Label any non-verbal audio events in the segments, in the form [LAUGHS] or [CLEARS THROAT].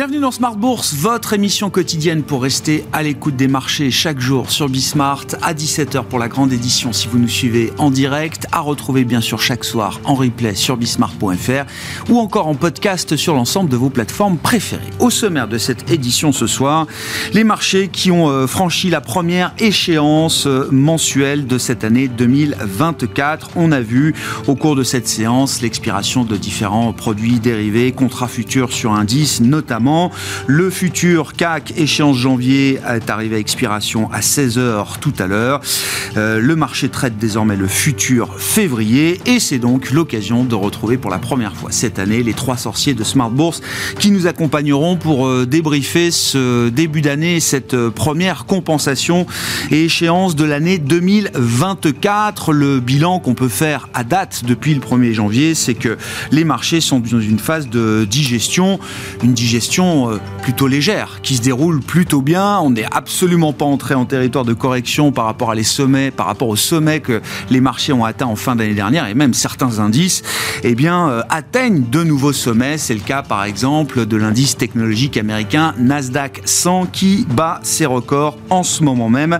Bienvenue dans Smart Bourse, votre émission quotidienne pour rester à l'écoute des marchés chaque jour sur Bismart à 17h pour la grande édition si vous nous suivez en direct, à retrouver bien sûr chaque soir en replay sur bismart.fr ou encore en podcast sur l'ensemble de vos plateformes préférées. Au sommaire de cette édition ce soir, les marchés qui ont euh, franchi la première échéance euh, mensuelle de cette année 2024. On a vu au cours de cette séance l'expiration de différents produits dérivés, contrats futurs sur indice notamment le futur CAC échéance janvier est arrivé à expiration à 16h tout à l'heure. Euh, le marché traite désormais le futur février et c'est donc l'occasion de retrouver pour la première fois cette année les trois sorciers de Smart Bourse qui nous accompagneront pour euh, débriefer ce début d'année, cette euh, première compensation et échéance de l'année 2024. Le bilan qu'on peut faire à date depuis le 1er janvier, c'est que les marchés sont dans une phase de digestion, une digestion euh, plutôt légère, qui se déroule plutôt bien. On n'est absolument pas entré en territoire de correction par rapport à les sommets, par rapport aux sommets que les marchés ont atteints en fin d'année dernière, et même certains indices, eh bien, euh, atteignent de nouveaux sommets. C'est le cas, par exemple, de l'indice technologique américain Nasdaq 100 qui bat ses records en ce moment même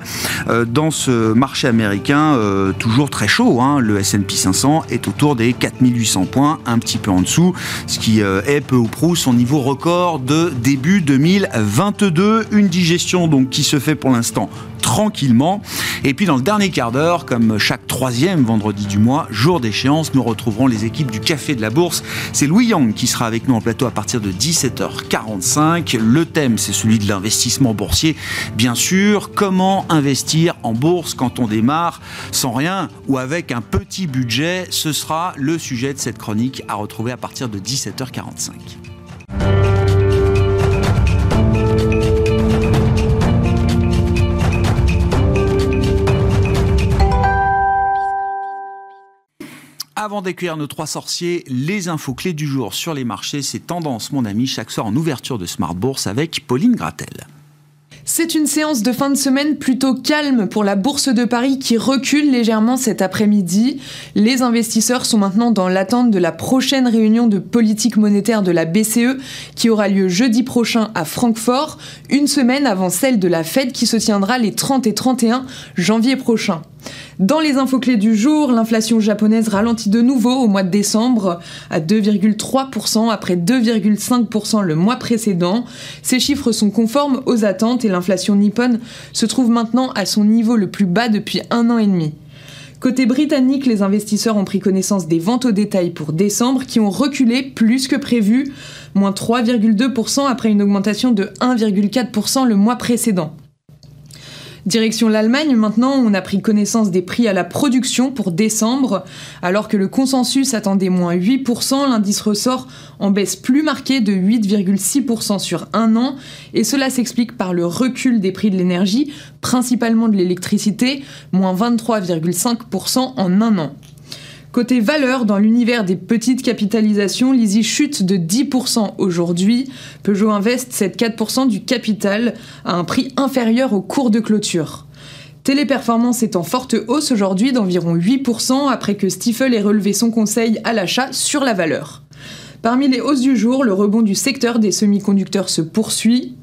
euh, dans ce marché américain toujours très chaud. Hein. Le S&P 500 est autour des 4800 points, un petit peu en dessous, ce qui est peu ou prou son niveau record de début 2022. Une digestion donc qui se fait pour l'instant tranquillement. Et puis dans le dernier quart d'heure, comme chaque troisième vendredi du mois, jour d'échéance, nous retrouverons les équipes du Café de la Bourse. C'est Louis Yang qui sera avec nous en plateau à partir de 17h45. Le thème, c'est celui de l'investissement boursier. Bien sûr, comment investir en bourse quand on démarre sans rien ou avec un petit budget? Ce sera le sujet de cette chronique à retrouver à partir de 17h45. Avant d'accueillir nos trois sorciers, les infos clés du jour sur les marchés, c'est tendance, mon ami, chaque soir en ouverture de Smart Bourse avec Pauline Gratel. C'est une séance de fin de semaine plutôt calme pour la Bourse de Paris qui recule légèrement cet après-midi. Les investisseurs sont maintenant dans l'attente de la prochaine réunion de politique monétaire de la BCE qui aura lieu jeudi prochain à Francfort, une semaine avant celle de la Fed qui se tiendra les 30 et 31 janvier prochain. Dans les infos clés du jour, l'inflation japonaise ralentit de nouveau au mois de décembre à 2,3% après 2,5% le mois précédent. Ces chiffres sont conformes aux attentes et l'inflation nippone se trouve maintenant à son niveau le plus bas depuis un an et demi. Côté britannique, les investisseurs ont pris connaissance des ventes au détail pour décembre qui ont reculé plus que prévu, moins 3,2% après une augmentation de 1,4% le mois précédent. Direction l'Allemagne, maintenant, on a pris connaissance des prix à la production pour décembre. Alors que le consensus attendait moins 8%, l'indice ressort en baisse plus marquée de 8,6% sur un an. Et cela s'explique par le recul des prix de l'énergie, principalement de l'électricité, moins 23,5% en un an. Côté valeur, dans l'univers des petites capitalisations, l'Easy chute de 10% aujourd'hui. Peugeot Invest cède 4% du capital à un prix inférieur au cours de clôture. Téléperformance est en forte hausse aujourd'hui d'environ 8% après que Stifel ait relevé son conseil à l'achat sur la valeur. Parmi les hausses du jour, le rebond du secteur des semi-conducteurs se poursuit.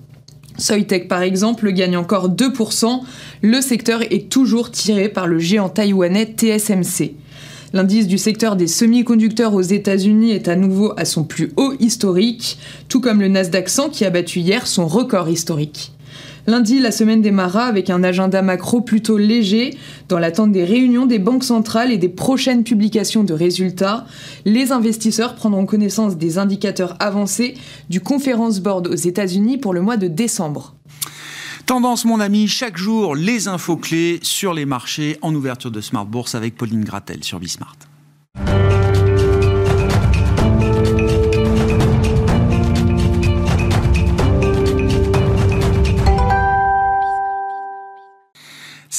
Soitec par exemple gagne encore 2%. Le secteur est toujours tiré par le géant taïwanais TSMC. L'indice du secteur des semi-conducteurs aux États-Unis est à nouveau à son plus haut historique, tout comme le Nasdaq 100 qui a battu hier son record historique. Lundi, la semaine démarra avec un agenda macro plutôt léger, dans l'attente des réunions des banques centrales et des prochaines publications de résultats. Les investisseurs prendront connaissance des indicateurs avancés du Conference Board aux États-Unis pour le mois de décembre. Tendance, mon ami, chaque jour, les infos clés sur les marchés en ouverture de Smart Bourse avec Pauline Gratel sur Bismart.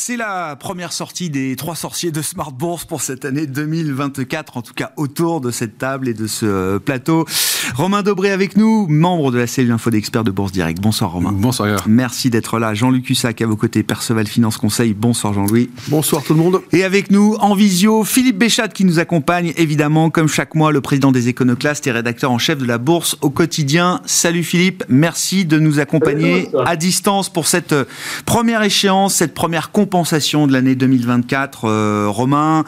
C'est la première sortie des trois sorciers de Smart Bourse pour cette année 2024, en tout cas autour de cette table et de ce euh, plateau. Romain Dobré avec nous, membre de la cellule info d'experts de Bourse Direct. Bonsoir Romain. Bonsoir. Merci d'être là. Jean-Luc Hussac à vos côtés, Perceval Finance Conseil. Bonsoir Jean-Louis. Bonsoir tout le monde. Et avec nous en visio, Philippe Béchat qui nous accompagne évidemment comme chaque mois, le président des éconoclastes et rédacteur en chef de la Bourse au quotidien. Salut Philippe, merci de nous accompagner à distance pour cette euh, première échéance, cette première compensation de l'année 2024. Euh, Romain,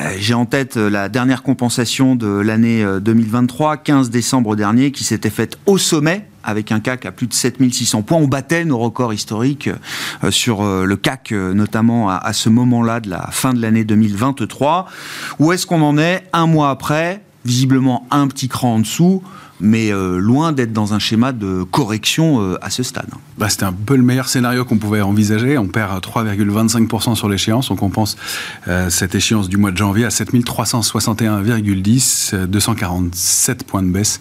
euh, j'ai en tête la dernière compensation de l'année 2023, 15 décembre dernier, qui s'était faite au sommet avec un CAC à plus de 7600 points. On battait nos records historiques sur le CAC, notamment à, ce moment-là de la fin de l'année 2023. Où est-ce qu'on en est un mois après? Visiblement un petit cran en dessous mais euh, loin d'être dans un schéma de correction euh, à ce stade. Bah, C'était un peu le meilleur scénario qu'on pouvait envisager. On perd 3,25% sur l'échéance. On compense euh, cette échéance du mois de janvier à 7361,10, 247 points de baisse.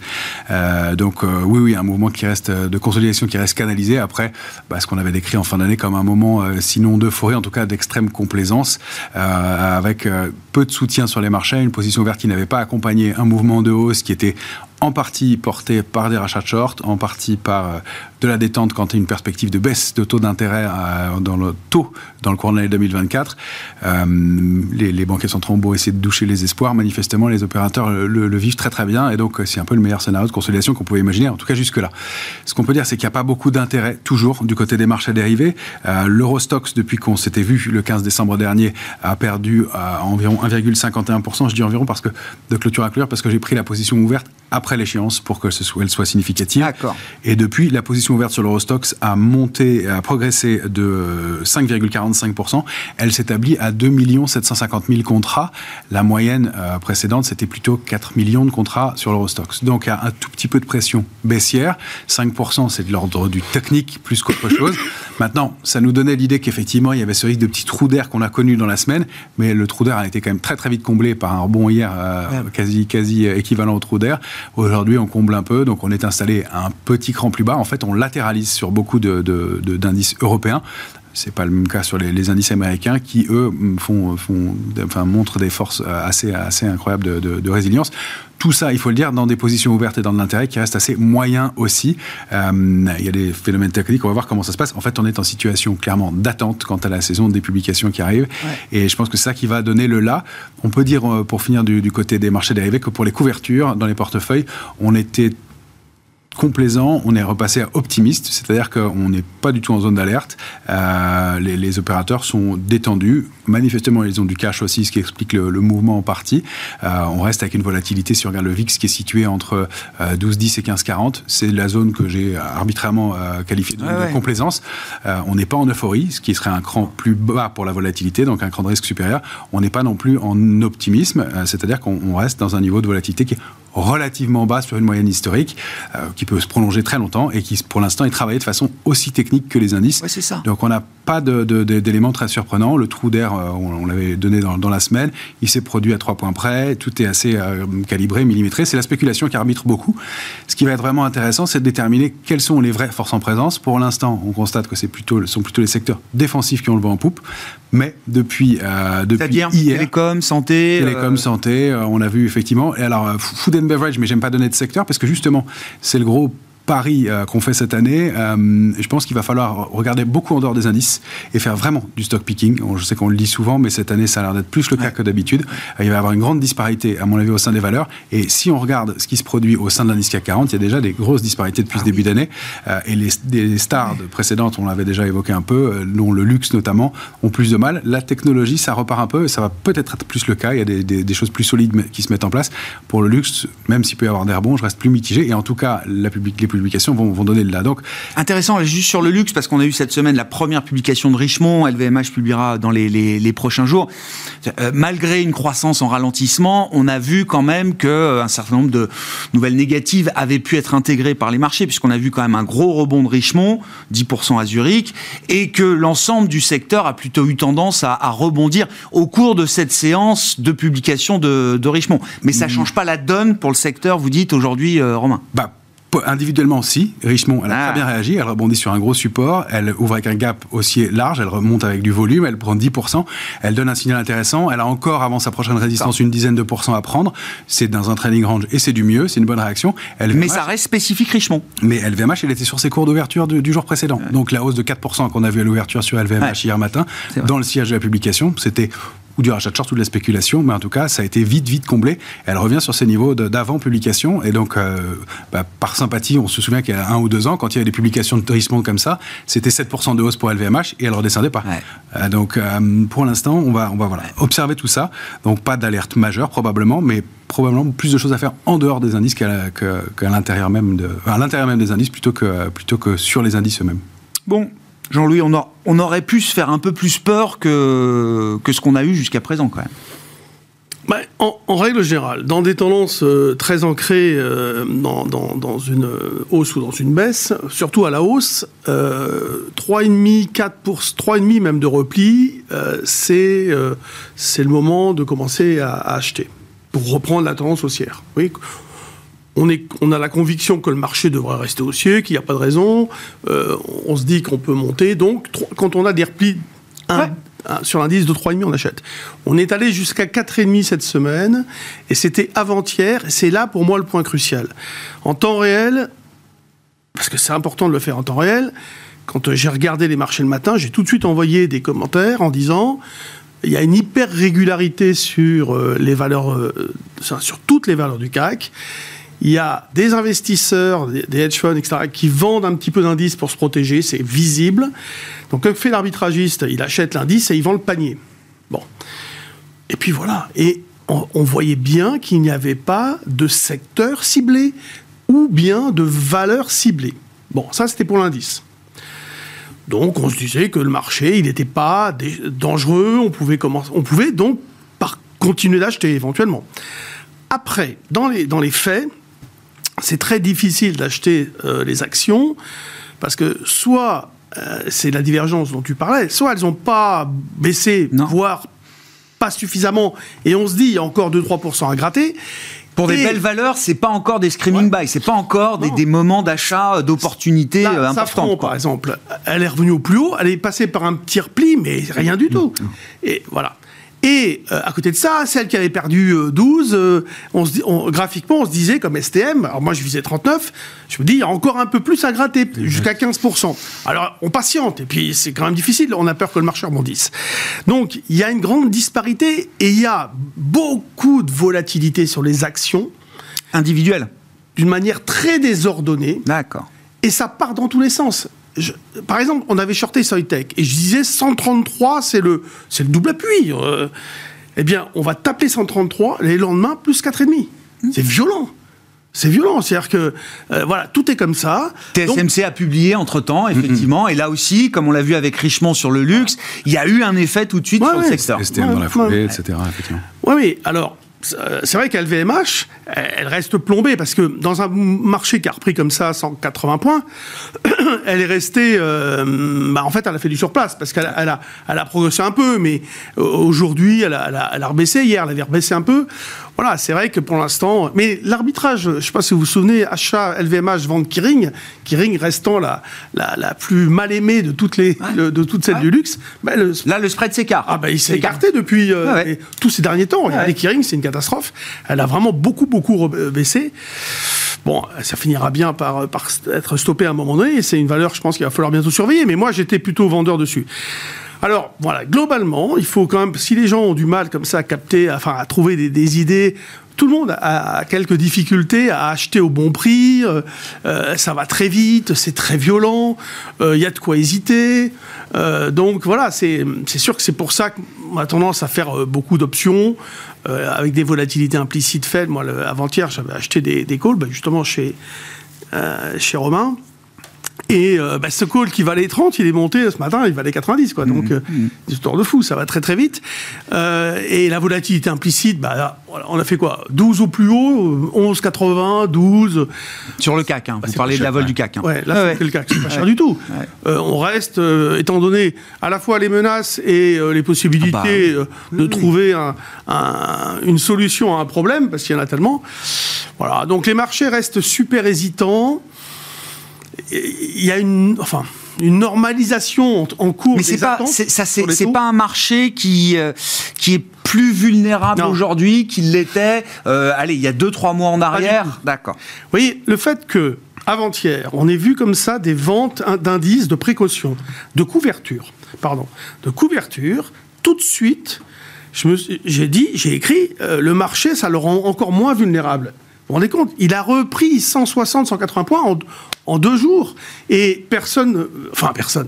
donc oui, oui, un mouvement qui reste de consolidation qui reste canalisé. Après, bah, ce qu'on avait décrit en fin d'année comme un moment, sinon d'euphorie, en tout cas d'extrême complaisance, avec peu de soutien sur les marchés, une position ouverte qui n'avait pas accompagné un mouvement de hausse qui était en partie porté par des rachats de short, en partie par euh, de la détente quand il y a une perspective de baisse de taux d'intérêt euh, dans le taux dans le cours de l'année 2024. Euh, les, les, banquiers centraux ont beau essayer de doucher les espoirs, manifestement les opérateurs le, vivent très très bien et donc c'est un peu le meilleur scénario de consolidation qu'on pouvait imaginer, en tout cas jusque-là. Ce qu'on peut dire, c'est qu'il n'y a pas beaucoup d'intérêt toujours du côté des marchés dérivés. L'Eurostox, depuis qu'on s'était vu le 15 décembre dernier, a perdu environ 1,51%. Je dis environ parce que de clôture à clôture parce que j'ai pris la position ouverte après l'échéance pour que ce soit, elle soit significative. Et depuis, la position ouverte sur l'Eurostox a monté, a progressé de 5,45%. Elle s'établit à 2 750 000 contrats. La moyenne euh, précédente, c'était plutôt 4 millions de contrats sur l'Eurostox. Donc, il y a un tout petit peu de pression baissière. 5%, c'est de l'ordre du technique plus qu'autre chose. [COUGHS] Maintenant, ça nous donnait l'idée qu'effectivement, il y avait ce risque de petit trou d'air qu'on a connu dans la semaine, mais le trou d'air a été quand même très très vite comblé par un rebond hier euh, quasi, quasi équivalent au trou d'air. Aujourd'hui, on comble un peu, donc on est installé un petit cran plus bas. En fait, on latéralise sur beaucoup d'indices de, européens c'est pas le même cas sur les, indices américains qui eux font, font enfin, montrent des forces assez, assez incroyables de, résilience. Tout ça, il faut le dire, dans des positions ouvertes et dans de l'intérêt qui restent assez moyens aussi. Euh, il y a des phénomènes techniques, on va voir comment ça se passe. En fait, on est en situation clairement d'attente quant à la saison des publications qui arrivent. Et je pense que c'est ça qui va donner le là. On peut dire, euh, pour finir du, du côté des marchés dérivés, que pour les couvertures dans les portefeuilles, on était complaisant, on est repassé à optimiste, c'est-à-dire qu'on n'est pas du tout en zone d'alerte. Euh, les, opérateurs sont détendus. Manifestement, ils ont du cash aussi, ce qui explique le, mouvement en partie. Euh, on reste avec une volatilité, si on regarde le VIX, qui est situé entre 12,10 euh, et 15,40. C'est la zone que j'ai arbitrairement qualifiée de, complaisance. on n'est pas en euphorie, ce qui serait un cran plus bas pour la volatilité, donc un cran de risque supérieur. On n'est pas non plus en optimisme, c'est-à-dire qu'on reste dans un niveau de volatilité qui est relativement bas sur une moyenne historique, qui peut se prolonger très longtemps et qui, pour l'instant, est travaillé de façon aussi technique que les indices. c'est ça. Donc, on n'a pas d'éléments très surprenants. Le trou d'air, euh, on, l'avait donné dans, la semaine, il s'est produit à trois points près. Tout est assez euh, calibré, millimétré. C'est la spéculation qui arbitre beaucoup. Ce qui va être vraiment intéressant, c'est de déterminer quelles sont les vraies forces en présence. Pour l'instant, on constate que c'est plutôt, sont plutôt les secteurs défensifs qui ont le vent en poupe. Mais depuis, euh, depuis hier, télécom, santé, télécom, santé, on a vu effectivement. Et alors, food and beverage, mais j'aime pas donner de secteur parce que justement, c'est le gros pari euh, qu'on fait cette année, euh, je pense qu'il va falloir regarder beaucoup en dehors des indices et faire vraiment du stock picking. Je sais qu'on le dit souvent, mais cette année, ça a l'air d'être plus le cas que d'habitude. Euh, il va y avoir une grande disparité, à mon avis, au sein des valeurs. Et si on regarde ce qui se produit au sein de l'indice CAC 40, il y a déjà des grosses disparités depuis ah ce début d'année. et les, stars précédentes, on l'avait déjà évoqué un peu, dont le luxe notamment, ont plus de mal. La technologie, ça repart un peu et ça va peut-être être plus le cas. Il y a des, choses plus solides qui se mettent en place. Pour le luxe, même s'il peut y avoir des rebonds, je reste plus mitigé. Et en tout cas, la public, les publications vont, vont donner le là. Donc, Intéressant, juste sur le luxe, parce qu'on a eu cette semaine la première publication de Richemont, LVMH publiera dans les, les, prochains jours. Euh, malgré une croissance en ralentissement, on a vu quand même qu'un euh, certain nombre de nouvelles négatives avaient pu être intégrées par les marchés, puisqu'on a vu quand même un gros rebond de Richemont, 10% à Zurich, et que l'ensemble du secteur a plutôt eu tendance à, rebondir au cours de cette séance de publication de, de Richemont. Mais ça ne mmh. change pas la donne pour le secteur, vous dites aujourd'hui, euh, Romain? Bah, Individuellement, si. Richemont, elle a Ah. très bien réagi. Elle rebondit sur un gros support. Elle ouvre avec un gap haussier large. Elle remonte avec du volume. Elle prend 10%. Elle donne un signal intéressant. Elle a encore, avant sa prochaine résistance, une dizaine de pourcents à prendre. C'est dans un trading range et c'est du mieux. C'est une bonne réaction. Mais ça reste spécifique Richemont. mais LVMH, elle était sur ses cours d'ouverture du, du jour précédent. Donc la hausse de 4% qu'on a vu à l'ouverture sur LVMH Ouais. hier matin, dans le sillage de la publication, c'était ou du rachat de short ou de la spéculation, mais en tout cas, ça a été vite, vite comblé. Elle revient sur ses niveaux d'avant publication, et donc, euh, bah, par sympathie, on se souvient qu'il y a un ou deux ans, quand il y avait des publications de Richemont comme ça, c'était 7% de hausse pour LVMH, et elle redescendait pas. Ouais. Euh, donc, euh, pour l'instant, on va, on va voilà, observer tout ça. Donc, pas d'alerte majeure, probablement, mais probablement plus de choses à faire en dehors des indices qu'à la- que- qu'à l'intérieur même, de, à l'intérieur même des indices, plutôt que, plutôt que sur les indices eux-mêmes. Bon, Jean-Louis, on, aurait pu se faire un peu plus peur que, ce qu'on a eu jusqu'à présent, quand même. Bah, en, règle générale, dans des tendances euh, très ancrées euh, dans, une euh, hausse ou dans une baisse, surtout à la hausse, euh, 3,5, 4 pour 3,5 même de repli, c'est le moment de commencer à, acheter pour reprendre la tendance haussière. On, est, on a la conviction que le marché devrait rester haussier, qu'il n'y a pas de raison. euh, on se dit qu'on peut monter. Donc, quand on a des replis un- Ouais. un- sur l'indice de 3,5, on achète. On est allé jusqu'à 4,5 cette semaine, et c'était avant-hier. C'est là, pour moi, le point crucial. En temps réel, parce que c'est important de le faire en temps réel, quand j'ai regardé les marchés le matin, j'ai tout de suite envoyé des commentaires en disant il y a une hyper régularité sur euh, les valeurs, euh, sur toutes les valeurs du CAC. Il y a des investisseurs, des, hedge funds, etc., qui vendent un petit peu d'indices pour se protéger, c'est visible. Donc, que fait l'arbitragiste? Il achète l'indice et il vend le panier. Bon. Et puis voilà. Et on, voyait bien qu'il n'y avait pas de secteur ciblé ou bien de valeur ciblée. Bon, ça c'était pour l'indice. Donc on se disait que le marché, il n'était pas dangereux, on pouvait, donc continuer d'acheter éventuellement. Après, dans les faits, c'est très difficile d'acheter euh, les actions parce que soit euh, c'est la divergence dont tu parlais, soit elles n'ont pas baissé, Non. voire pas suffisamment, et on se dit il y a encore 2-3% à gratter. Pour des Et belles valeurs, c'est pas encore des screaming buys, c'est pas encore des, moments d'achat, euh, d'opportunités euh, Safran, importantes. par exemple, elle est revenue au plus haut, elle est passée par un petit repli, mais rien du tout. Et voilà. Et euh, à côté de ça, celle qui avait perdu euh, 12, euh, on se dit, on- graphiquement, on se disait comme STM, alors moi je visais 39, je me dis, il y a encore un peu plus à gratter, jusqu'à 15%. Alors on patiente, et puis c'est quand même difficile, on a peur que le marché rebondisse. Donc il y a une grande disparité, et il y a beaucoup de volatilité sur les actions, Individuel. d'une manière très désordonnée. D'accord. Et ça part dans tous les sens. Je- par exemple, on avait shorté Soitec et je disais 133, c'est le, c'est le double appui. Euh, eh bien, on va taper 133 les lendemains plus 4,5. C'est violent. C'est violent. C'est-à-dire que, euh, voilà, tout est comme ça. Donc, TSMC a publié entre-temps, effectivement, et là aussi, comme on l'a vu avec Richemont sur le luxe, il y a eu un effet tout de suite Ouais, sur le ouais. secteur. STM Ouais, dans la ouais. foulée, etc. Oui, oui. Alors, c'est vrai qu'LVMH, elle reste plombée parce que dans un marché qui a repris comme ça 180 points, [CLEARS THROAT] elle est restée. euh, bah, en fait, elle a fait du surplace parce qu'elle a, elle a, elle a progressé un peu, mais euh, aujourd'hui, elle a, elle, a, elle a rebaissé. Hier, elle avait rebaissé un peu. Voilà, c'est vrai que pour l'instant. Mais l'arbitrage, je ne sais pas si vous vous souvenez, achat LVMH, vente Kering, Kering restant la, la, la plus mal aimée de toutes, les, de, de toutes celles Ouais. du luxe, bah, le, Là, le spread s'écarte. ah bah il s'est écarté depuis euh, Ouais, ouais. les- tous ces derniers temps. Regardez. Kering, c'est une catastrophe. Elle a vraiment beaucoup, beaucoup euh, baissé. Bon, ça finira bien par, par être stoppé à un moment donné. C'est une valeur, je pense, qu'il va falloir bientôt surveiller. Mais moi, j'étais plutôt vendeur dessus. Alors, voilà, globalement, il faut quand même, si les gens ont du mal comme ça à capter, enfin, à trouver des, idées, tout le monde a, quelques difficultés à acheter au bon prix. euh, euh, ça va très vite, c'est très violent. euh, Il y a de quoi hésiter. donc voilà, c'est sûr que c'est pour ça qu'on a tendance à faire beaucoup d'options avec des volatilités implicites faibles. Moi, avant-hier, j'avais acheté des, calls, bah, justement chez chez Romain. Et euh, bah, ce call qui valait 30, il est monté ce matin, il valait 90. Quoi. Donc, euh, des histoires de fou, ça va très très vite. Euh, et la volatilité implicite, bah, on a fait quoi? 12 au plus haut, 11, 80, 12. Sur le CAC, hein. vous Bah, c'est parlez de la vol ouais. du CAC. hein. Ouais, là, Ouais, c'est le cas, c'est pas cher du tout. Euh, on reste, euh, étant donné à la fois les menaces et euh, les possibilités Ah bah, euh, de trouver un- un- une solution à un problème, parce qu'il y en a tellement. Voilà, donc les marchés restent super hésitants. Il y a une, enfin, une normalisation en, cours. Mais c'est pas, ça, c'est pas un marché qui euh, qui est plus vulnérable aujourd'hui qu'il l'était. Euh, allez, il y a deux trois mois en arrière. D'accord. Vous voyez, le fait que avant-hier, on ait vu comme ça des ventes d'indices de précaution, de couverture, pardon, de couverture, tout de suite, j'ai dit, j'ai écrit, euh, le marché, ça le rend encore moins vulnérable. Vous vous rendez compte Il a repris 160, 180 points en, en deux jours. Et personne, enfin personne,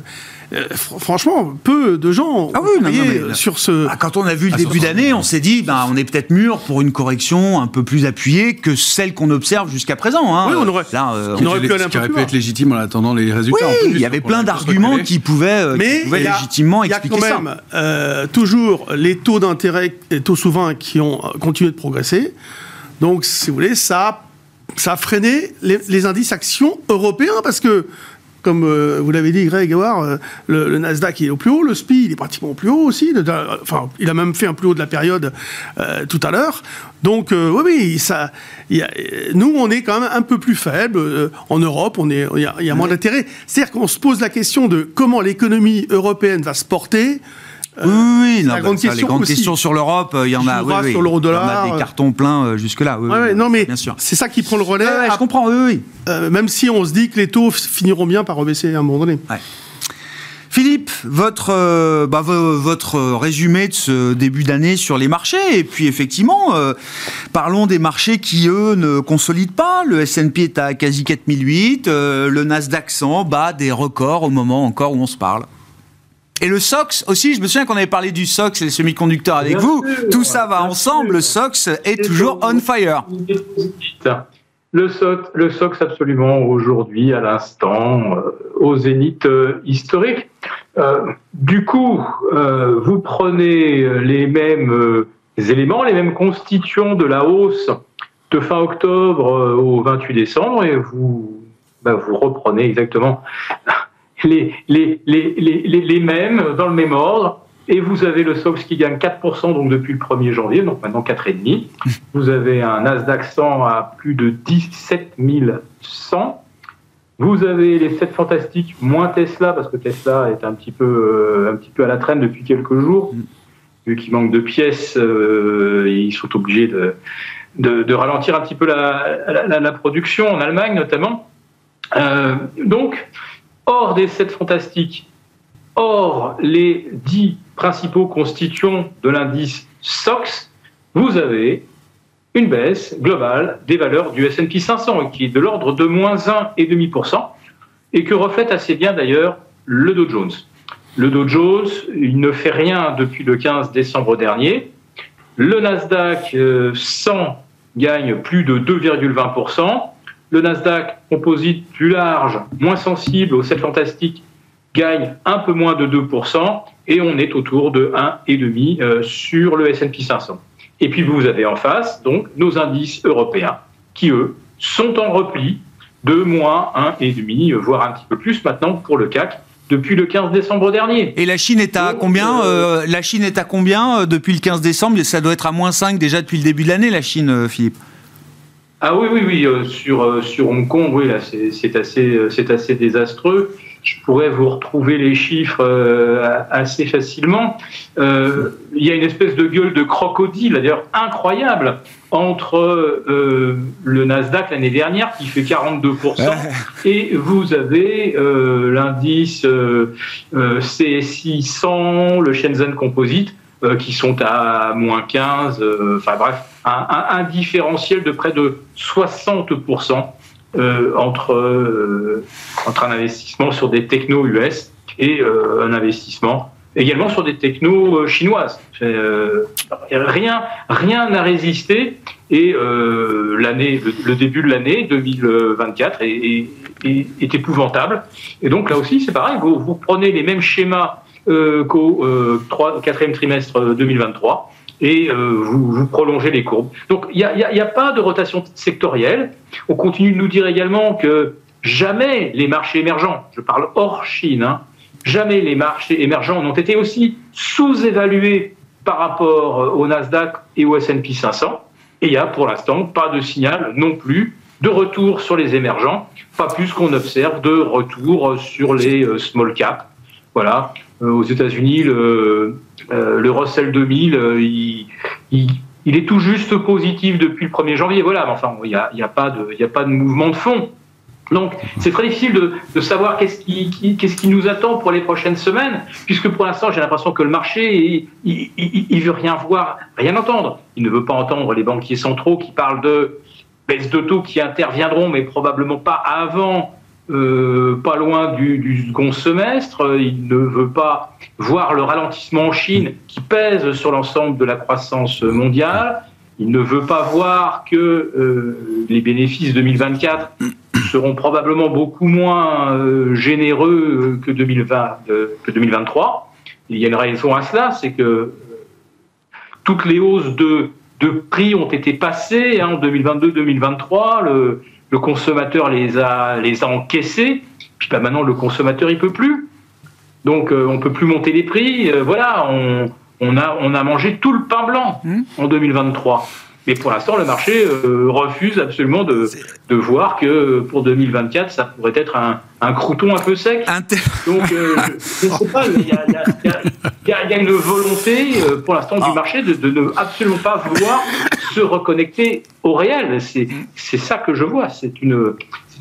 euh, franchement, peu de gens ah oui, sur ce. Ah, quand on a vu le ah, début d'année, on s'est dit, ben, on est peut-être mûr pour une correction un peu plus appuyée que celle qu'on observe jusqu'à présent. Hein. Oui, on aurait, Là, euh, on aurait pu, aller un peu, pu être légitime en attendant les résultats. Oui, il y avait plein d'arguments qui pouvaient, euh, Mais qui pouvaient légitimement expliquer ça. Il y a quand même euh, toujours les taux d'intérêt, les taux souverains qui ont continué de progresser. Donc, si vous voulez, ça ça a freiné les, les, indices actions européens parce que comme euh, vous l'avez dit, Greg euh, le, Nasdaq est au plus haut, le SPI il est pratiquement au plus haut aussi. enfin, il a même fait un plus haut de la période euh, tout à l'heure. Donc oui, oui, ça, nous on est quand même un peu plus faible en Europe. On est, il y a moins d'intérêt. C'est-à-dire qu'on se pose la question de comment l'économie européenne va se porter. Oui, oui, non, bah, ça, les grandes questions sur l'Europe, il y en a. Oui, sur l'euro-dollar. Il y en a des cartons pleins euh, jusque-là. Oui, non, mais c'est ça qui prend le relais. je comprends, oui, oui. Euh, même si on se dit que les taux finiront bien par rebaisser à un moment donné. Philippe, votre, euh, bah, votre résumé de ce début d'année sur les marchés, et puis effectivement, parlons des marchés qui, eux, ne consolident pas. Le S&P est à quasi 4008, le Nasdaq 100 bat des records au moment encore où on se parle. Et le SOX aussi, je me souviens qu'on avait parlé du SOX et les semi-conducteurs avec vous. Tout ça va ensemble, le SOX est toujours on fire. Le SOX, le SOX absolument aujourd'hui, à l'instant, euh, au zénith euh, historique. Euh, du coup, vous prenez les mêmes éléments, les mêmes constituants de la hausse de fin octobre au 28 décembre et vous, bah, vous reprenez exactement les, les, les, les, mêmes, dans le même ordre. Et vous avez le SOX qui gagne 4% donc depuis le 1er janvier, donc maintenant 4,5. [LAUGHS] Vous avez un Nasdaq 100 à plus de 17 100. Vous avez les 7 fantastiques moins Tesla, parce que Tesla est un petit peu, euh, un petit peu à la traîne depuis quelques jours. Vu qu'il manque de pièces, euh, ils sont obligés de, de, ralentir un petit peu la, la, production en Allemagne notamment. Euh, donc, Hors des sept fantastiques, hors les dix principaux constituants de l'indice SOX, vous avez une baisse globale des valeurs du S&P 500 qui est de l'ordre de moins 1,5% et que reflète assez bien d'ailleurs le Dow Jones. Le Dow Jones, il ne fait rien depuis le 15 décembre dernier. Le Nasdaq 100 euh, gagne plus de 2,20%. Le Nasdaq composite plus large, moins sensible aux 7 fantastiques, gagne un peu moins de 2% et on est autour de 1,5 euh, sur le S&P 500. Et puis vous avez en face donc nos indices européens qui eux sont en repli de moins 1,5 voire un petit peu plus maintenant pour le CAC depuis le 15 décembre dernier. Et la Chine est à combien euh, La Chine est à combien euh, depuis le 15 décembre? Ça doit être à moins 5 déjà depuis le début de l'année, la Chine, Philippe. Ah oui, oui, oui. Euh, sur, euh, sur Hong Kong, oui, là, c'est assez, euh, c'est assez désastreux. Je pourrais vous retrouver les chiffres assez facilement. il y a une espèce de gueule de crocodile, d'ailleurs incroyable, entre le Nasdaq l'année dernière qui fait 42% et vous avez l'indice CSI 100, le Shenzhen Composite, qui sont à moins 15. Enfin bref, un, différentiel de près de 60% euh, entre, euh, entre un investissement sur des technos US et euh, un investissement également sur des technos chinoises. rien rien n'a résisté et le, début de l'année 2024 est, est, épouvantable. Et donc là aussi c'est pareil, vous, prenez les mêmes schémas qu'au quatrième trimestre 2023 et euh, vous, prolongez les courbes. Donc il n'y a, pas de rotation sectorielle. On continue de nous dire également que jamais les marchés émergents, je parle hors Chine, hein, jamais les marchés émergents n'ont été aussi sous-évalués par rapport au Nasdaq et au S&P 500. Et il n'y a pour l'instant pas de signal non plus de retour sur les émergents, pas plus qu'on observe de retour sur les small caps. Voilà, aux États-Unis, le, le Russell 2000, il, il est tout juste positif depuis le 1er janvier. Voilà, mais enfin, il n'y a, pas de, mouvement de fond. Donc, c'est très difficile de, savoir qu'est-ce qui, nous attend pour les prochaines semaines, puisque pour l'instant, j'ai l'impression que le marché, il, il, veut rien voir, rien entendre. Il ne veut pas entendre les banquiers centraux qui parlent de baisse de taux qui interviendront, mais probablement pas avant euh, pas loin du, second semestre. Il ne veut pas voir le ralentissement en Chine qui pèse sur l'ensemble de la croissance mondiale. Il ne veut pas voir que euh, les bénéfices 2024 seront probablement beaucoup moins euh, généreux que, 2020, que 2023. Il y a une raison à cela, c'est que toutes les hausses de, prix ont été passées hein, en 2022-2023. Le, le consommateur les a, les a encaissés, puis bah, maintenant le consommateur il peut plus. Donc euh, on peut plus monter les prix. Euh, voilà, on, on, a, on a mangé tout le pain blanc mmh. en 2023. Mais pour l'instant, le marché euh, refuse absolument de, de, voir que pour 2024, ça pourrait être un, un crouton un peu sec. Donc, euh, [LAUGHS] je ne sais pas, il y, y, [LAUGHS] y, y a, une volonté pour l'instant du ah. marché de, de, ne absolument pas vouloir se reconnecter au réel. C'est ça que je vois. C'est une,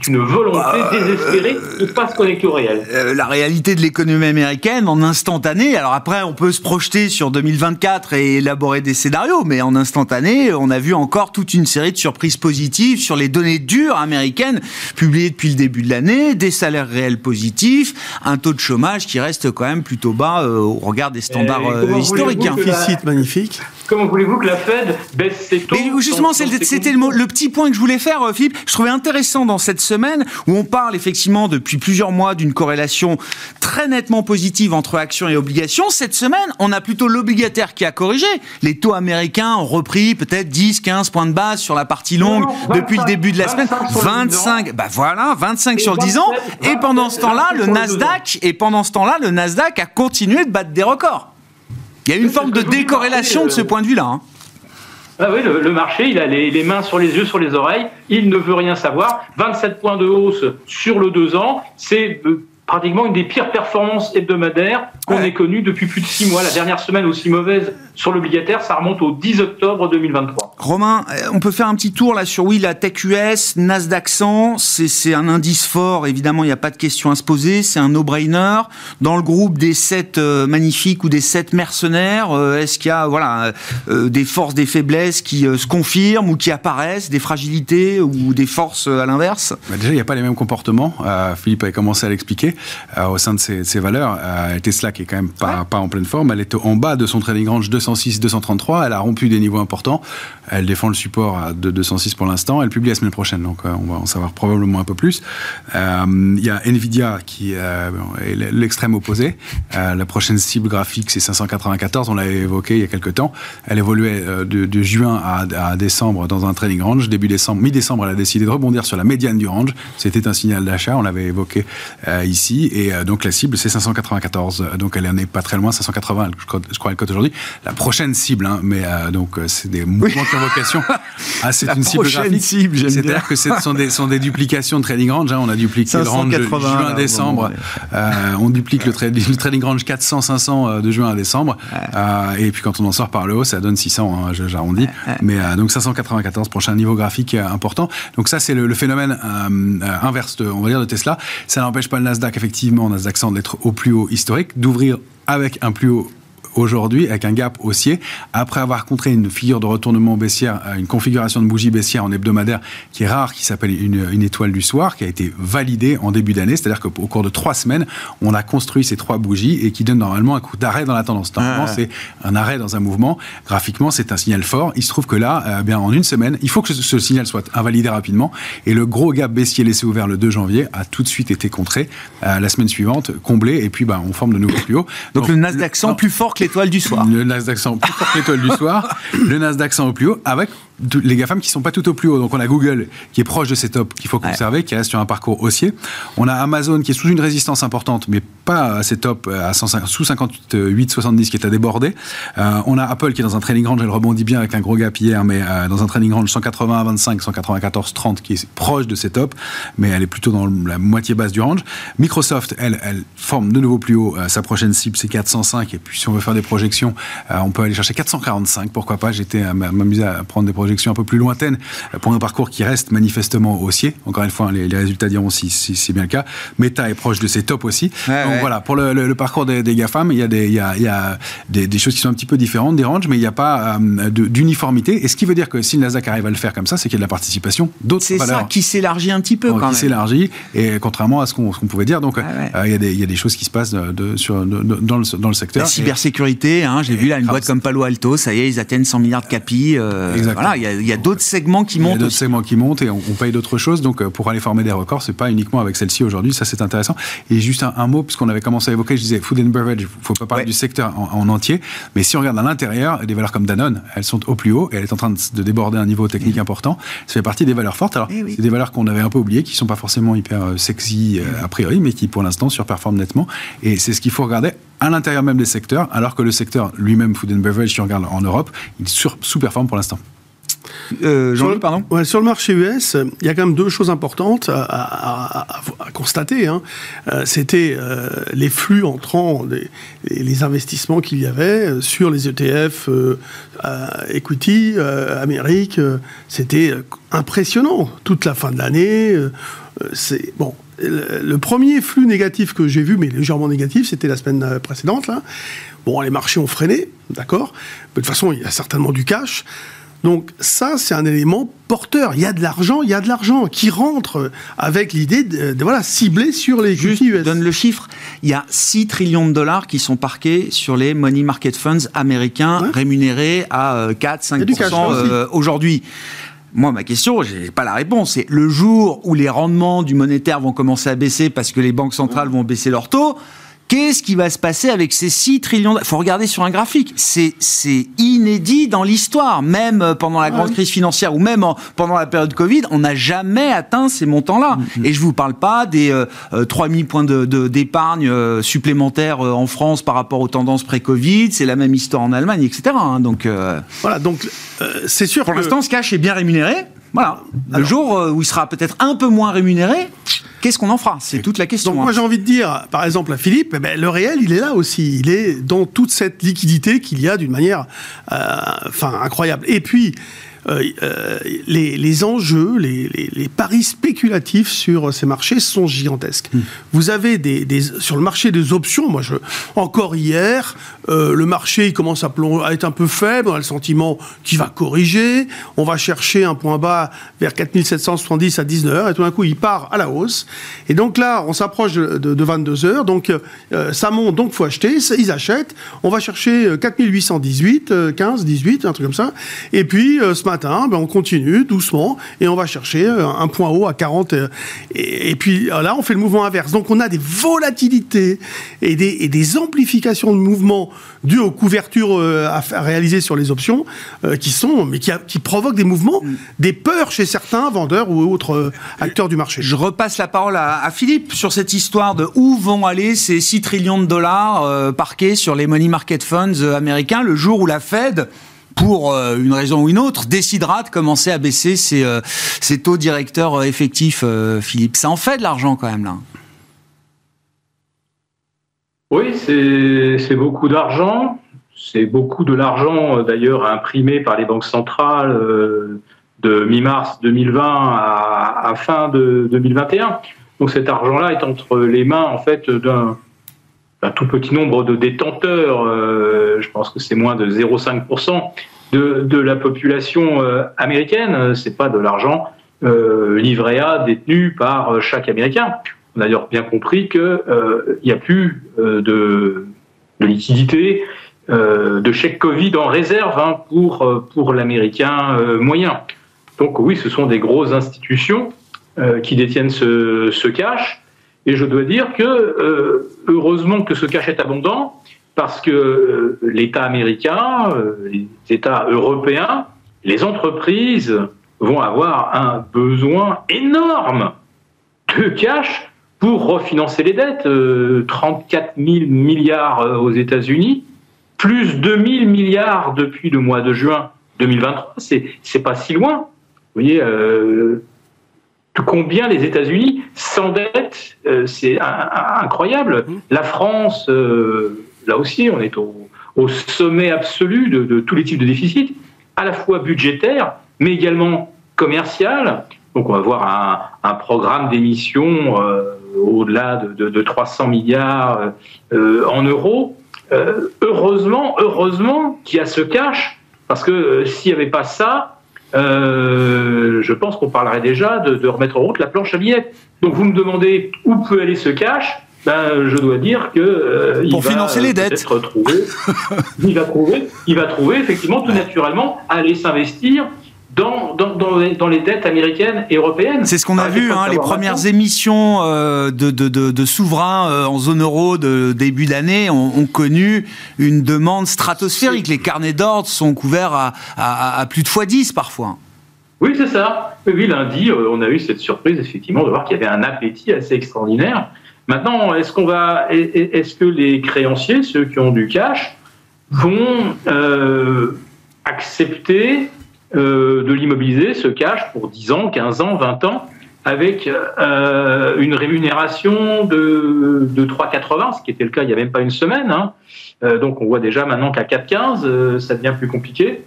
une volonté bah, désespérée de ne pas se connecter au réel. Euh, la réalité de l'économie américaine en instantané. Alors après, on peut se projeter sur 2024 et élaborer des scénarios, mais en instantané, on a vu encore toute une série de surprises positives sur les données dures américaines publiées depuis le début de l'année, des salaires réels positifs, un taux de chômage qui reste quand même plutôt bas euh, au regard des standards euh, historiques. Un déficit magnifique. Comment voulez-vous que la Fed baisse ses taux Mais justement, c'était le, le, petit point que je voulais faire, Philippe. Je trouvais intéressant dans cette semaine où on parle effectivement depuis plusieurs mois d'une corrélation très nettement positive entre actions et obligations. Cette semaine, on a plutôt l'obligataire qui a corrigé. Les taux américains ont repris peut-être 10, 15 points de base sur la partie longue depuis le début de la semaine. 25, bah voilà, 25 sur 10 ans. Et pendant ce temps-là, le Nasdaq, et pendant ce temps-là, le Nasdaq a continué de battre des records. Il y a une forme de décorrélation de ce point de vue-là. Hein. Ah oui, le, marché, il a les, mains sur les yeux, sur les oreilles, il ne veut rien savoir. 27 points de hausse sur le 2 ans, c'est euh, pratiquement une des pires performances hebdomadaires qu'on ait connues depuis plus de 6 mois. La dernière semaine aussi mauvaise sur l'obligataire, ça remonte au 10 octobre 2023. Romain, euh, on peut faire un petit tour là sur oui la Tech US, Nasdaq 100, c'est un indice fort, évidemment il n'y a pas de question à se poser, c'est un no-brainer. Dans le groupe des 7 euh, magnifiques ou des 7 mercenaires, euh, est-ce qu'il y a voilà, des forces, des faiblesses qui se confirment ou qui apparaissent, des fragilités ou des forces à l'inverse? Bah, Déjà il n'y a pas les mêmes comportements, Philippe avait commencé à l'expliquer, au sein de ces, ces valeurs. Tesla qui est quand même pas, pas en pleine forme, elle est en bas de son trading range 200 206, 233. Elle a rompu des niveaux importants. Elle défend le support de 206 pour l'instant. Elle publie la semaine prochaine, donc euh, on va en savoir probablement un peu plus. Euh, il y a Nvidia qui euh, est l'extrême opposé. la prochaine cible graphique, c'est 594. On l'a évoqué il y a quelques temps. Elle évoluait de, juin à, décembre dans un trading range. Début décembre, mi-décembre, elle a décidé de rebondir sur la médiane du range. C'était un signal d'achat. On l'avait évoqué ici. Et donc la cible, c'est 594. Donc elle n'est pas très loin, 580, je crois, je crois, elle cote aujourd'hui. La prochaine cible, hein, mais euh, donc euh, c'est des mouvements de convocation. [LAUGHS] Ah, c'est une cible graphique. C'est-à-dire que ce sont des, sont des duplications de trading range. Hein. On a dupliqué le range juin-décembre. Euh, on duplique le, trading range 400-500 de juin à décembre. et puis quand on en sort par le haut, ça donne 600, hein, j'arrondis. Mais donc 594, prochain niveau graphique important. Donc ça, c'est le, phénomène inverse, de, on va dire, de Tesla. Ça n'empêche pas le Nasdaq, effectivement, Nasdaq 100 d'être au plus haut historique, d'ouvrir avec un plus haut aujourd'hui avec un gap haussier, après avoir contré une figure de retournement baissière, euh, une configuration de bougie baissière en hebdomadaire qui est rare, qui s'appelle une, une, étoile du soir, qui a été validée en début d'année, c'est-à-dire qu'au cours de trois semaines, on a construit ces trois bougies et qui donne normalement un coup d'arrêt dans la tendance. Normalement, ah, c'est un arrêt dans un mouvement. Graphiquement, c'est un signal fort. Il se trouve que là, euh, bien en une semaine, il faut que ce, signal soit invalidé rapidement. Et le gros gap baissier laissé ouvert le 2 janvier a tout de suite été contré euh, la semaine suivante, comblé, et puis bah, on forme de nouveaux plus hauts. Donc, Donc le Nasdaq 100 plus fort que l'étoile du soir. Le Nasdaq 100 plus fort que l'étoile du soir. Le Nasdaq 100 au plus haut, avec les GAFAM qui sont pas tout au plus haut. Donc on a Google qui est proche de ces tops qu'il faut conserver, qui reste sur un parcours haussier. On a Amazon qui est sous une résistance importante, mais pas à ces tops à 105, sous 58, 70 qui est à déborder. Euh, on a Apple qui est dans un training range, elle rebondit bien avec un gros gap hier, mais euh, dans un training range 180 25, 194 30 qui est proche de ces tops, mais elle est plutôt dans la moitié basse du range. Microsoft, elle, elle forme de nouveau plus haut. Euh, sa prochaine cible c'est 405 et puis si on veut faire des projections, on peut aller chercher 445. Pourquoi pas J'étais à m'amuser à prendre des projections projection un peu plus lointaine pour un parcours qui reste manifestement haussier. Encore une fois, les, résultats diront si, c'est bien le cas. Meta est proche de ses tops aussi. Donc voilà, pour le, parcours des, GAFAM, il y a, des, il y a, il y a des, choses qui sont un petit peu différentes des ranges, mais il n'y a pas euh, d'uniformité. Et ce qui veut dire que si le Nasdaq arrive à le faire comme ça, c'est qu'il y a de la participation d'autres valeurs. C'est ça qui s'élargit un petit peu quand qui s'élargit, et contrairement à ce qu'on pouvait dire. Donc euh, il, y a des, il, y a des, choses qui se passent de, sur, dans, le, dans, le, secteur. La cybersécurité, hein, j'ai vu là une boîte comme Palo Alto, ça y est, ils atteignent 100 milliards de capi. Euh, voilà, il y a, d'autres segments qui montent. Il y a d'autres segments qui montent et on, paye d'autres choses. Donc, euh, pour aller former des records, c'est pas uniquement avec celle-ci aujourd'hui. Ça, c'est intéressant. Et juste un, mot, puisqu'on avait commencé à évoquer, je disais food and beverage, il faut pas parler du secteur en, entier. Mais si on regarde à l'intérieur, des valeurs comme Danone, elles sont au plus haut et elle est en train de, déborder un niveau technique mm. important. Ça fait partie des valeurs fortes. Alors, eh c'est des valeurs qu'on avait un peu oubliées, qui sont pas forcément hyper euh, sexy euh, a priori, mais qui pour l'instant surperforment nettement. Et c'est ce qu'il faut regarder à l'intérieur même des secteurs, alors que le secteur lui-même, food and beverage, si on regarde en Europe, il sous-performe pour l'instant. Euh, sur, pardon. sur le marché US, il y a quand même deux choses importantes à, constater. Hein. Euh, c'était euh, les flux entrants, les, les investissements qu'il y avait sur les ETF equity Amérique. C'était impressionnant toute la fin de l'année. c'est bon. Le, premier flux négatif que j'ai vu, mais légèrement négatif, c'était la semaine précédente. Là. Bon, les marchés ont freiné, d'accord. De toute façon, il y a certainement du cash. Donc ça, c'est un élément porteur. Il y a de l'argent, il y a de l'argent qui rentre avec l'idée de, voilà, cibler sur les Juste, US. donne le chiffre. Il y a 6 trillions de dollars qui sont parqués sur les money market funds américains rémunérés à 4-5% euh, euh, aujourd'hui. Moi, ma question, je n'ai pas la réponse. C'est le jour où les rendements du monétaire vont commencer à baisser parce que les banques centrales vont baisser leurs taux, Qu'est-ce qui va se passer avec ces 6 trillions Il faut regarder sur un graphique. C'est inédit dans l'histoire. Même euh, pendant la grande crise financière ou même pendant la période Covid, on n'a jamais atteint ces montants-là. Mm-hmm. Et je ne vous parle pas des euh, 3000 euh, points d'épargne de, euh, supplémentaires en France par rapport aux tendances pré-Covid. C'est la même histoire en Allemagne, etc. Hein. donc, voilà, donc c'est sûr Pour l'instant, ce cash est bien rémunéré. Voilà. Le jour où il sera peut-être un peu moins rémunéré, Qu'est-ce qu'on en fera? C'est toute la question. Donc moi hein. j'ai envie de dire, par exemple à Philippe, eh ben, le réel il est là aussi. Il est dans toute cette liquidité qu'il y a d'une manière, euh, enfin incroyable. Et puis euh, euh, les, enjeux, les, paris spéculatifs sur ces marchés sont gigantesques. Hmm. Vous avez des, sur le marché des options, moi je, encore hier, euh, le marché il commence à, à, être un peu faible, on a le sentiment qu'il va corriger, on va chercher un point bas vers 4770 à 19 heures, et tout d'un coup il part à la hausse. Et donc là, on s'approche de, 22 heures, donc ça monte, donc faut acheter, ils achètent, on va chercher 4818, 15, 18, un truc comme ça, et puis ce matin, ben, on continue doucement et on va chercher euh, un point haut à 40. Euh, et, puis euh, là, on fait le mouvement inverse. Donc on a des volatilités et des, amplifications de mouvements dues aux couvertures à, réaliser sur les options qui sont, mais qui, qui, provoquent des mouvements, mm. des peurs chez certains vendeurs ou autres acteurs du marché. Je repasse la parole à, Philippe sur cette histoire de où vont aller ces 6 trillions de dollars parqués sur les money market funds américains le jour où la Fed pour euh, une raison ou une autre, décidera de commencer à baisser ses, euh, taux directeurs euh, effectifs, Philippe. Ça en fait de l'argent quand même là. Oui, c'est beaucoup d'argent. C'est beaucoup de l'argent d'ailleurs imprimé par les banques centrales de mi-mars 2020 à, fin de 2021. Donc cet argent-là est entre les mains en fait d'un un tout petit nombre de détenteurs, euh, je pense que c'est moins de 0,5% de, la population euh, américaine. C'est pas de l'argent euh, livré à détenu par chaque Américain. On a d'ailleurs bien compris qu'il n'y a plus de, de, liquidité, de chèque Covid en réserve hein, pour, pour l'Américain moyen. Donc oui, ce sont des grosses institutions qui détiennent ce cash. Et je dois dire que, euh, heureusement que ce cash est abondant, parce que euh, l'État américain, euh, les États européens, les entreprises vont avoir un besoin énorme de cash pour refinancer les dettes. 34 000 milliards aux États-Unis, plus 2 000 milliards depuis le mois de juin 2023. C'est, pas si loin. Vous voyez, combien les États-Unis s'endettent, euh, c'est incroyable. Mmh. La France, euh, là aussi, on est au, sommet absolu de, tous les types de déficits, à la fois budgétaire, mais également commercial. Donc on va voir un, programme d'émissions au-delà de, de, 300 milliards en euros. heureusement, heureusement qu'il y a ce cash, parce que s'il n'y avait pas ça, euh, je pense qu'on parlerait déjà de, remettre en route la planche à billets. Donc vous me demandez où peut aller ce cash ben, je dois dire que euh, pour il financer va les dettes. [LAUGHS] il va trouver, il va trouver effectivement tout naturellement aller s'investir dans, dans, dans, les, dettes américaines et européennes. C'est ce qu'on a vu, hein, les premières émissions euh, de, de, de, souverains euh, en zone euro de début d'année ont, connu une demande stratosphérique. Les carnets d'ordre sont couverts à, à, plus de x10 parfois. Oui, c'est ça. Oui, lundi, euh, on a eu cette surprise, effectivement, de voir qu'il y avait un appétit assez extraordinaire. Maintenant, est-ce qu'on va, est-ce que les créanciers, ceux qui ont du cash, vont accepter euh, de l'immobiliser, ce cash pour 10 ans, 15 ans, 20 ans, avec euh, une rémunération de, de 3,80, ce qui était le cas il n'y a même pas une semaine. Hein. Euh, donc on voit déjà maintenant qu'à 4,15, ça devient plus compliqué.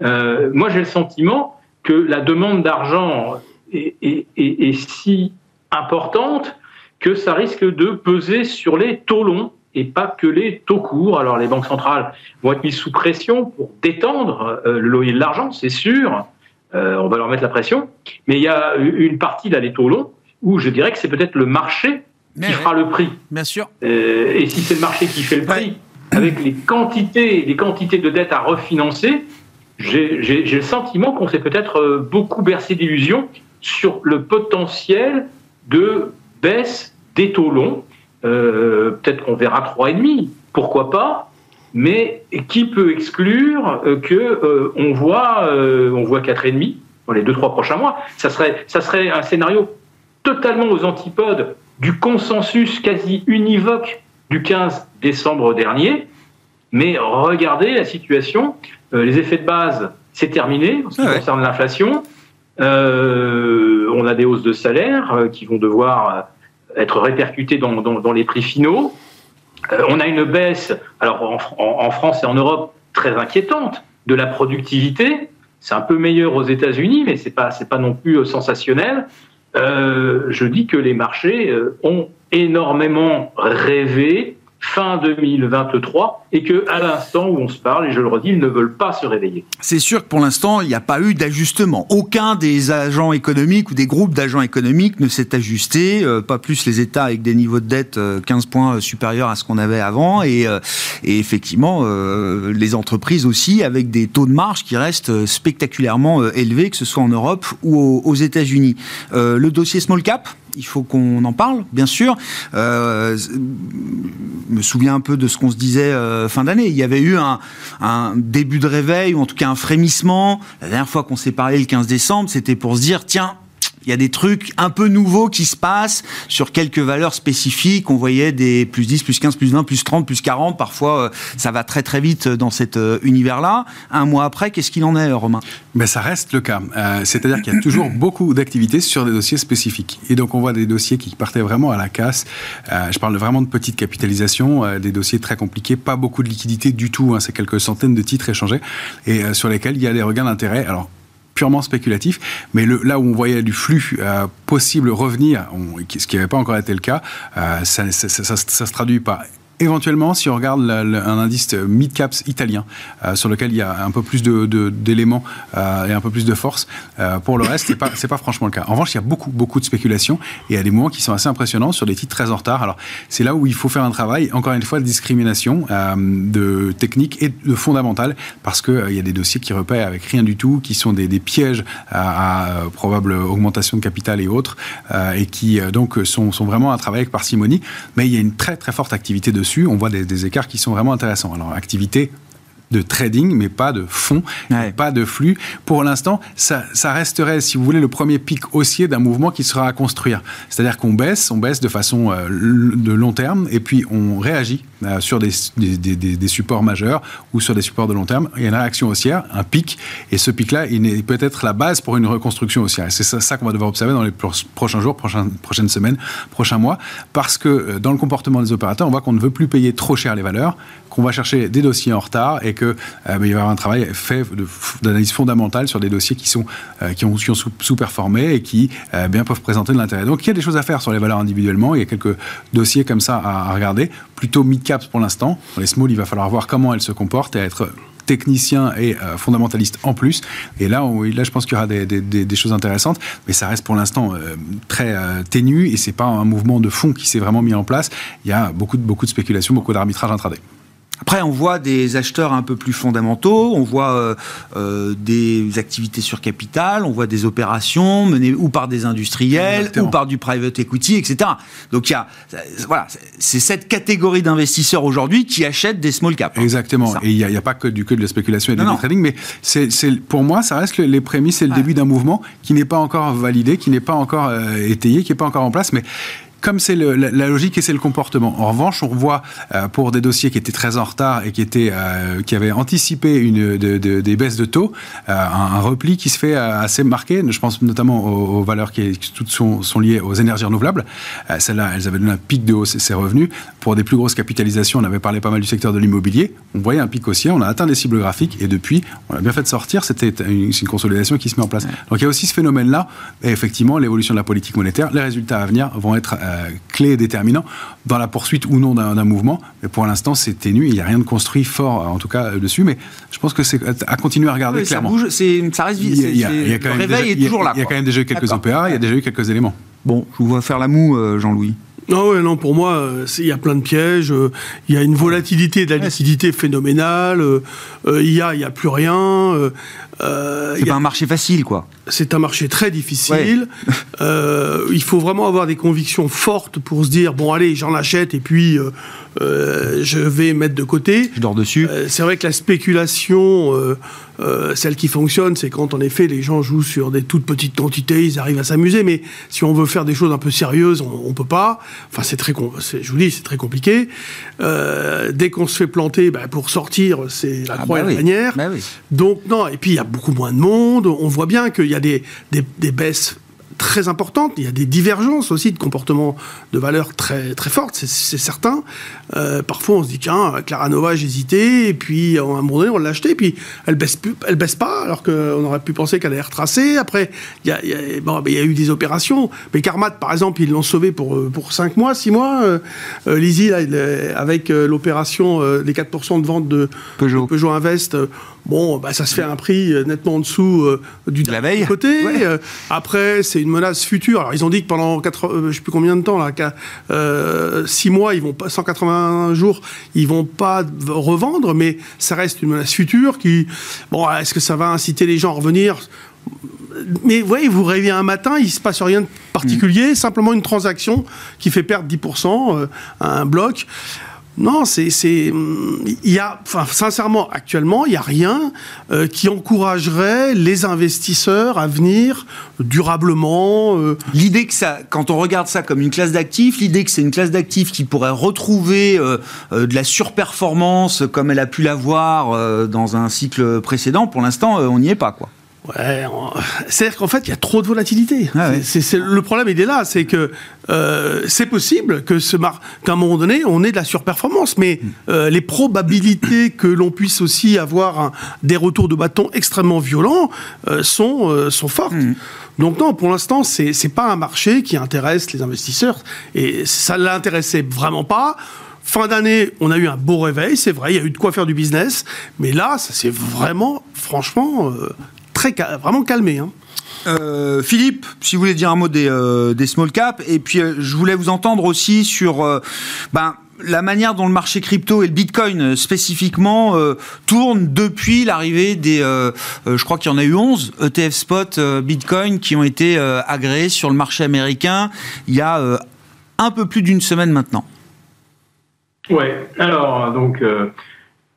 moi j'ai le sentiment que la demande d'argent est, est, si importante que ça risque de peser sur les taux longs et pas que les taux courts. Alors les banques centrales vont être mises sous pression pour détendre euh, le loyer de l'argent, c'est sûr. Euh, on va leur mettre la pression. Mais il y a une partie là, les taux longs, où je dirais que c'est peut-être le marché qui fera le prix. Bien sûr. Euh, et si c'est le marché qui fait le prix, avec les quantités, les quantités de dettes à refinancer, j'ai le sentiment qu'on s'est peut-être beaucoup bercé d'illusions sur le potentiel de baisse des taux longs euh, peut-être qu'on verra 3,5, pourquoi pas mais qui peut exclure euh, que euh, on voit on voit 4,5 dans les 2-3 prochains mois? Ça serait ça serait un scénario totalement aux antipodes du consensus quasi univoque du 15 décembre dernier. Mais regardez la situation, les effets de base, c'est terminé en ce qui concerne l'inflation. on a des hausses de salaire qui vont devoir être répercuté dans, les prix finaux. Euh, on a une baisse, alors en, France et en Europe, très inquiétante de la productivité. C'est un peu meilleur aux États-Unis, mais c'est pas pas non plus euh, sensationnel. Euh, je dis que les marchés ont énormément rêvé fin 2023 et que à l'instant où on se parle, et je le redis, ils ne veulent pas se réveiller. C'est sûr que pour l'instant, il n'y a pas eu d'ajustement. Aucun des agents économiques ou des groupes d'agents économiques ne s'est ajusté, euh, pas plus les États avec des niveaux de dette 15 euh, points supérieurs à ce qu'on avait avant et, euh, effectivement les entreprises aussi avec des taux de marge qui restent spectaculairement élevés, que ce soit en Europe ou aux États-Unis. le dossier small cap, il faut qu'on en parle, bien sûr. Euh, me souviens un peu de ce qu'on se disait euh, fin d'année. Il y avait eu un, un, début de réveil, ou en tout cas un frémissement. La dernière fois qu'on s'est parlé le 15 décembre, c'était pour se dire, tiens, il y a des trucs un peu nouveaux qui se passent sur quelques valeurs spécifiques. On voyait des plus 10, plus 15, plus 20, plus 30, plus 40. Parfois, euh, ça va très très vite dans cet euh, univers-là. Un mois après, qu'est-ce qu'il en est, Romain? Mais ça reste le cas. Euh, c'est-à-dire qu'il y a toujours [CLEARS THROAT] beaucoup d'activités sur des dossiers spécifiques. Et donc, on voit des dossiers qui partaient vraiment à la casse. je parle vraiment de petites capitalisations, des dossiers très compliqués, pas beaucoup de liquidités du tout. Hein. c'est quelques centaines de titres échangés et sur lesquels il y a des regains d'intérêt. Alors, purement spéculatif, mais là où on voyait du flux euh, possible revenir, ce qui n'avait pas encore été le cas, euh, ça, ça, se traduit pas Éventuellement, si on regarde un indice mid-caps italien, euh, sur lequel il y a un peu plus d'éléments euh, et un peu plus de force, euh, pour le reste, ce n'est pas, franchement le cas. En revanche, il y a beaucoup, beaucoup de spéculation et il y a des moments qui sont assez impressionnants sur des titres très en retard. Alors, c'est là où il faut faire un travail, encore une fois, de discrimination, de technique et de fondamental, parce qu'il il y a des dossiers qui repèrent avec rien du tout, qui sont des, pièges à, probable augmentation de capital et autres, et qui donc sont, sont vraiment à travailler avec parcimonie. Mais il y a une très, très forte activité de on voit des, écarts qui sont vraiment intéressants. Alors, activité de trading, mais pas de fonds, pas de flux. Pour l'instant, ça, ça, resterait, si vous voulez, le premier pic haussier d'un mouvement qui sera à construire. C'est-à-dire qu'on baisse, on baisse de façon euh, de long terme, et puis on réagit euh, sur des, des, des, supports majeurs ou sur des supports de long terme. Il y a une réaction haussière, un pic, et ce pic-là, il peut être la base pour une reconstruction haussière. C'est ça, ça qu'on va devoir observer dans les prochains jours, prochaines, prochaines semaines, prochains mois, parce que euh, dans le comportement des opérateurs, on voit qu'on ne veut plus payer trop cher les valeurs, qu'on va chercher des dossiers en retard et que euh, ben, va y avoir un travail fait d'analyse fondamentale sur des dossiers qui sont euh, qui ont, sous-performé et qui bien peuvent présenter de l'intérêt. Donc il y a des choses à faire sur les valeurs individuellement. Il y a quelques dossiers comme ça à, regarder. Plutôt mid caps pour l'instant. Les small, il va falloir voir comment elles se comportent et être technicien et euh, fondamentaliste en plus. Et là, là je pense qu'il y aura des, choses intéressantes, mais ça reste pour l'instant euh, très euh, ténu et c'est pas un mouvement de fond qui s'est vraiment mis en place. Il y a beaucoup de, beaucoup de spéculation, beaucoup d'arbitrage intraday. Après, on voit des acheteurs un peu plus fondamentaux, on voit euh, euh, des activités sur capital, on voit des opérations menées ou par des industriels ou par du private equity, etc. Donc il y a, voilà, c'est cette catégorie d'investisseurs aujourd'hui qui achètent des small caps. Hein. Exactement. Et il n'y a, pas que du que de la spéculation et du trading, mais c'est, pour moi, ça reste les prémices et le début d'un mouvement qui n'est pas encore validé, qui n'est pas encore euh, étayé, qui n'est pas encore en place, mais comme c'est la, logique et c'est le comportement. En revanche, on revoit euh, pour des dossiers qui étaient très en retard et qui étaient euh, qui avaient anticipé une des baisses de taux, euh, un, repli qui se fait assez marqué. Je pense notamment aux, valeurs qui, toutes sont, sont, liées aux énergies renouvelables. Celles-là, elles avaient donné un pic de hausse et ses revenus. Pour des plus grosses capitalisations, on avait parlé pas mal du secteur de l'immobilier. On voyait un pic haussier, on a atteint des cibles graphiques et depuis, on a bien fait de sortir. C'était une, une, consolidation qui se met en place. Donc il y a aussi ce phénomène-là et effectivement l'évolution de la politique monétaire. Les résultats à venir vont être euh, clé et déterminant dans la poursuite ou non d'un mouvement. Mais pour l'instant, c'est ténu. Il n'y a rien de construit fort, en tout cas, dessus. Mais je pense que c'est à continuer à regarder clairement. Ça, bouge, ça reste vite. Le réveil est toujours là. Il y a quand même déjà eu quelques OPA, il y a déjà eu quelques éléments. Bon, je vous vois faire la moue, euh, Jean-Louis. Non, ouais, non, pour moi, euh, il y a plein de pièges. Il y a une volatilité de la liquidité phénoménale. Il y a, il y a plus rien. Euh, c'est pas un marché facile, quoi. C'est un marché très difficile. [LAUGHS] euh, il faut vraiment avoir des convictions fortes pour se dire bon, allez, j'en achète et puis euh, euh, je vais mettre de côté. Je dors dessus. C'est vrai que la spéculation, celle qui fonctionne, c'est quand en effet les gens jouent sur des toutes petites quantités, ils arrivent à s'amuser. Mais si on veut faire des choses un peu sérieuses, on, on peut pas. Enfin, c'est très, je vous dis, c'est très compliqué. dès qu'on se fait planter, bah, pour sortir, c'est la ah croix et bah la manière. Bah Donc non. Et puis il y a beaucoup moins de monde. On voit bien qu'il y a des, des, des baisses très importante. Il y a des divergences aussi de comportement de valeurs très, très fortes, c'est certain. Euh, parfois, on se dit, tiens, Clara Nova, j'hésitais, et puis à un moment donné, on l'a acheté, et puis elle baisse, elle baisse pas, alors qu'on aurait pu penser qu'elle allait retracer. Après, il y a, bon, ben, y a eu des opérations. Mais Carmat, par exemple, ils l'ont sauvé pour, pour 5 mois, 6 mois. Euh, euh Lizzie, avec euh, l'opération des 4% de vente de Peugeot, Peugeot Invest, bon, bah, ça se fait à un prix nettement en dessous du de la veille. côté. après, c'est une menace future. Alors, ils ont dit que pendant 4, euh, je sais plus combien de temps, là, 6 euh, mois, ils vont pas, 180 jours, ils vont pas revendre, mais ça reste une menace future qui, bon, est-ce que ça va inciter les gens à revenir? Mais vous voyez, vous réveillez un matin, il se passe rien de particulier, mm. simplement une transaction qui fait perdre 10% euh, à un bloc. Non, c'est, il y a, enfin, sincèrement, actuellement, il n'y a rien euh, qui encouragerait les investisseurs à venir durablement. Euh. L'idée que ça, quand on regarde ça comme une classe d'actifs, l'idée que c'est une classe d'actifs qui pourrait retrouver euh, de la surperformance comme elle a pu l'avoir dans un cycle précédent, pour l'instant, on n'y est pas, quoi. Ouais, c'est-à-dire qu'en fait, il y a trop de volatilité. Ah le problème, il est là, c'est que euh, c'est possible que ce mar... qu'à un moment donné, on ait de la surperformance, mais mm. euh, les probabilités [COUGHS] que l'on puisse aussi avoir des retours de bâton extrêmement violents euh, sont, sont fortes. Mm. Donc non, pour l'instant, c'est, c'est pas un marché qui intéresse les investisseurs, et ça l'intéressait vraiment pas. Fin d'année, on a eu un beau réveil, c'est vrai, il y a eu de quoi faire du business, mais là, ça s'est vraiment, franchement, vraiment calmé. Hein. Euh, Philippe, si vous voulez dire un mot des, euh, small caps, et puis euh, je voulais vous entendre aussi sur ben, la manière dont le marché crypto et le Bitcoin spécifiquement tournent depuis l'arrivée des, je crois qu'il y en a eu 11 ETF spot Bitcoin qui ont été agréés sur le marché américain il y a un peu plus d'une semaine maintenant. Ouais, alors donc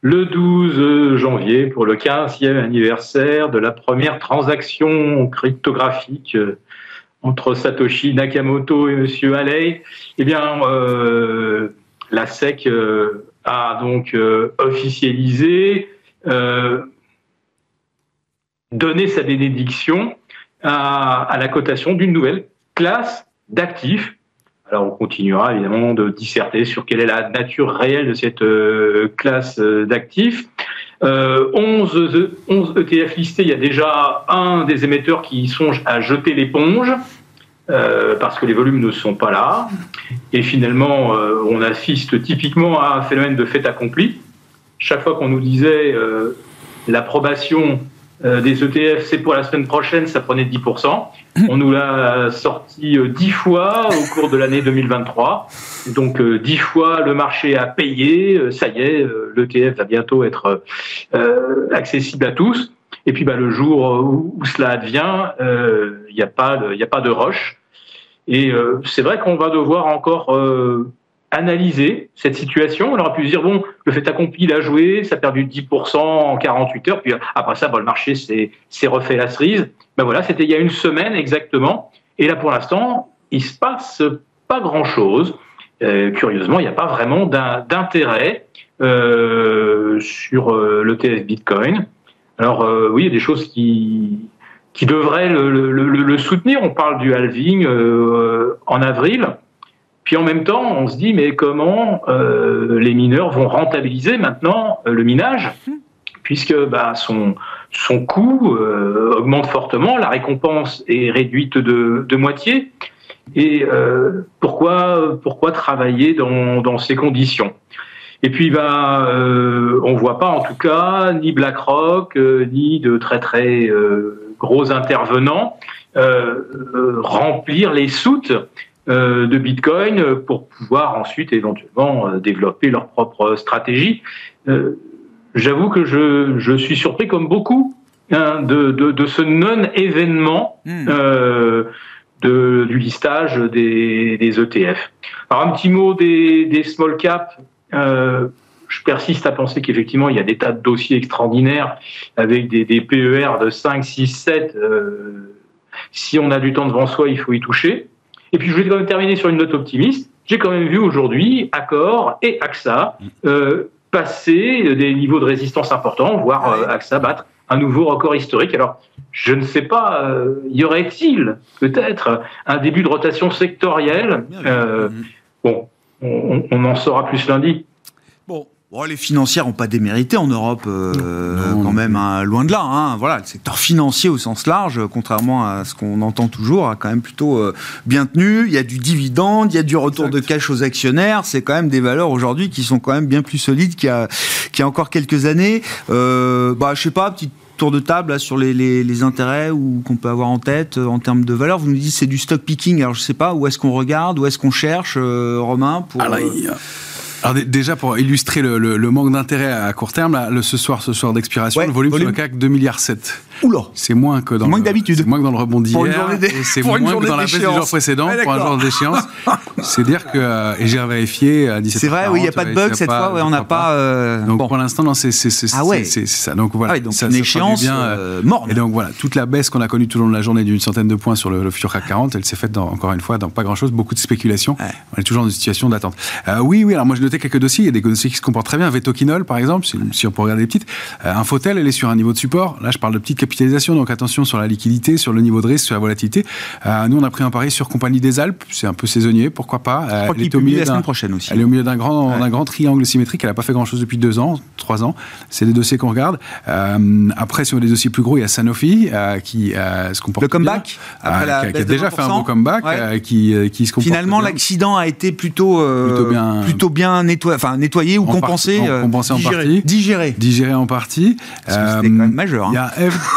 le 12 janvier pour le 15e anniversaire de la première transaction cryptographique euh, entre Satoshi Nakamoto et Monsieur Alley. Eh bien, euh, la SEC euh, a donc officialisé, donné sa bénédiction à la cotation d'une nouvelle classe d'actifs alors on continuera évidemment de disserter sur quelle est la nature réelle de cette euh, classe euh, d'actifs. Euh, 11, 11, ETF listés, il y a déjà un des émetteurs qui songe à jeter l'éponge. Euh, parce que les volumes ne sont pas là. Et finalement, on assiste typiquement à un phénomène de fait accompli. Chaque fois qu'on nous disait l'approbation euh, des ETF, c'est pour la semaine prochaine, ça prenait 10%. [COUGHS] On nous l'a sorti 10 euh, fois au cours de l'année 2023. Donc 10 euh, fois le marché a payé, ça y est, l'ETF va bientôt être accessible à tous. Et puis bah, le jour où, cela advient, il n'y a, pas de, a pas de rush. Et c'est vrai qu'on va devoir encore analyser cette situation. On aurait pu dire, bon, le fait accompli, il a joué, ça a perdu 10% en 48 heures, puis après ça, bon, le marché s'est refait la cerise. Ben voilà, c'était il y a une semaine exactement. Et là, pour l'instant, il se passe pas grand-chose. Euh, curieusement, il n'y a pas vraiment d'intérêt euh, sur euh, l'ETF Bitcoin. Alors euh, oui, il y a des choses qui, devraient le, soutenir. On parle du halving en avril. Puis en même temps, on se dit, mais comment euh, les mineurs vont rentabiliser maintenant euh, le minage? Puisque bah, son, son coût euh, augmente fortement, la récompense est réduite de, de moitié. Et pourquoi, pourquoi travailler dans, dans ces conditions? Et puis, bah, euh, on voit pas en tout cas ni BlackRock ni de très très gros intervenants remplir les soutes de Bitcoin pour pouvoir ensuite éventuellement euh, développer leur propre stratégie. Euh, j'avoue que je, je, suis surpris comme beaucoup hein, de, de, de, ce non-événement hmm. du listage des, des, ETF. Alors un petit mot des, des small caps. je persiste à penser qu'effectivement, il y a des tas de dossiers extraordinaires avec des, des PER de 5, 6, 7. si on a du temps devant soi, il faut y toucher. Et puis je vais quand même terminer sur une note optimiste. J'ai quand même vu aujourd'hui Accor et AXA euh, passer des niveaux de résistance importants, voire euh, AXA battre un nouveau record historique. Alors, je ne sais pas, euh, y aurait-il peut-être un début de rotation sectorielle euh, Bon, on, on en saura plus lundi. Bon, les financières n'ont pas démérité en Europe, euh, quand même, hein, loin de là. Hein. Voilà, le secteur financier au sens large, contrairement à ce qu'on entend toujours, a quand même plutôt euh, bien tenu. Il y a du dividende, il y a du retour de cash aux actionnaires. C'est quand même des valeurs aujourd'hui qui sont quand même bien plus solides qu'il y a, qu'il y a encore quelques années. Euh, bah, je sais pas, petit tour de table sur les, les, les intérêts ou qu'on peut avoir en tête euh, en termes de valeur. Vous nous dites c'est du stock picking. Alors je sais pas où est-ce qu'on regarde, où est-ce qu'on cherche, Romain pour. Alors, alors déjà pour illustrer le, le, le manque d'intérêt à court terme, là, le, ce soir, ce soir d'expiration, le volume, volume, sur le CAC 2 milliards 7. Oula C'est moins que dans moins d'habitude. C'est moins que dans le rebond d'hier. C'est moins que dans la baisse du jour précédent pour un jour d'échéance. [LAUGHS] C'est dire que euh, et j'ai vérifié à 17 C'est vrai, oui, il n'y a pas de bug cette fois. Ouais, on n'a pas. Euh... Donc bon. pour l'instant, c'est c'est ah ouais. ça. Donc voilà. Ah donc ça, une échéance bien, euh, morne. Et donc voilà, toute la baisse qu'on a connue tout au long de la journée d'une centaine de points sur le, le futur CAC 40, elle s'est faite dans, encore une fois dans pas grand chose, beaucoup de spéculation. On est toujours dans une situation d'attente. Euh, oui, oui. Alors moi, j'ai noté quelques dossiers. Il y a des dossiers qui se comportent très bien. Vetoquinol, par exemple, si on peut regarder les petites. Euh, Infotel, elle est sur un niveau de support. Là, je parle de petite capitalisation, donc attention sur la liquidité, sur le niveau de risque, sur la volatilité. Euh, nous, on a pris un pari sur Compagnie des Alpes. C'est un peu saisonnier, pourquoi pas. Euh, elle est au milieu la semaine prochaine aussi. Elle est au milieu d'un grand, ouais. grand triangle symétrique. Elle n'a pas fait grand-chose depuis deux ans, trois ans. C'est des dossiers qu'on regarde. Euh, après, sur des dossiers plus gros, il y a Sanofi euh, qui euh, se comporte Le comeback bien, après la qui, a, déjà fait un bon comeback, ouais. qui, qui se comporte Finalement, l'accident a été plutôt, plutôt bien, plutôt bien nettoyé, enfin, nettoyé ou compensé, en, compensé digéré, en partie. Digéré. Digéré en partie. C'était quand même majeur. Il y a [LAUGHS]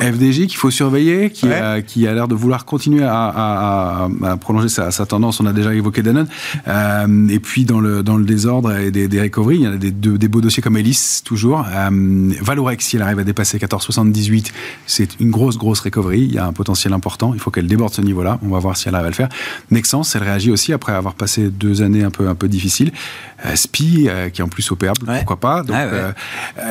FDJ qu'il faut surveiller, qui, a, qui a l'air de vouloir continuer à, prolonger sa, tendance. On a déjà évoqué Danone. Euh, et puis dans le, dans le désordre et des, des recoveries, il y a des, des beaux dossiers comme Elis, toujours. Euh, Valorex, si elle arrive à dépasser 14,78, c'est une grosse, grosse recovery. Il y a un potentiel important. Il faut qu'elle déborde ce niveau-là. On va voir si elle arrive à le faire. Nexens, elle réagit aussi après avoir passé deux années un peu, un peu difficiles. Euh, SPI, euh, qui est en plus opérable, pourquoi pas. Donc, euh,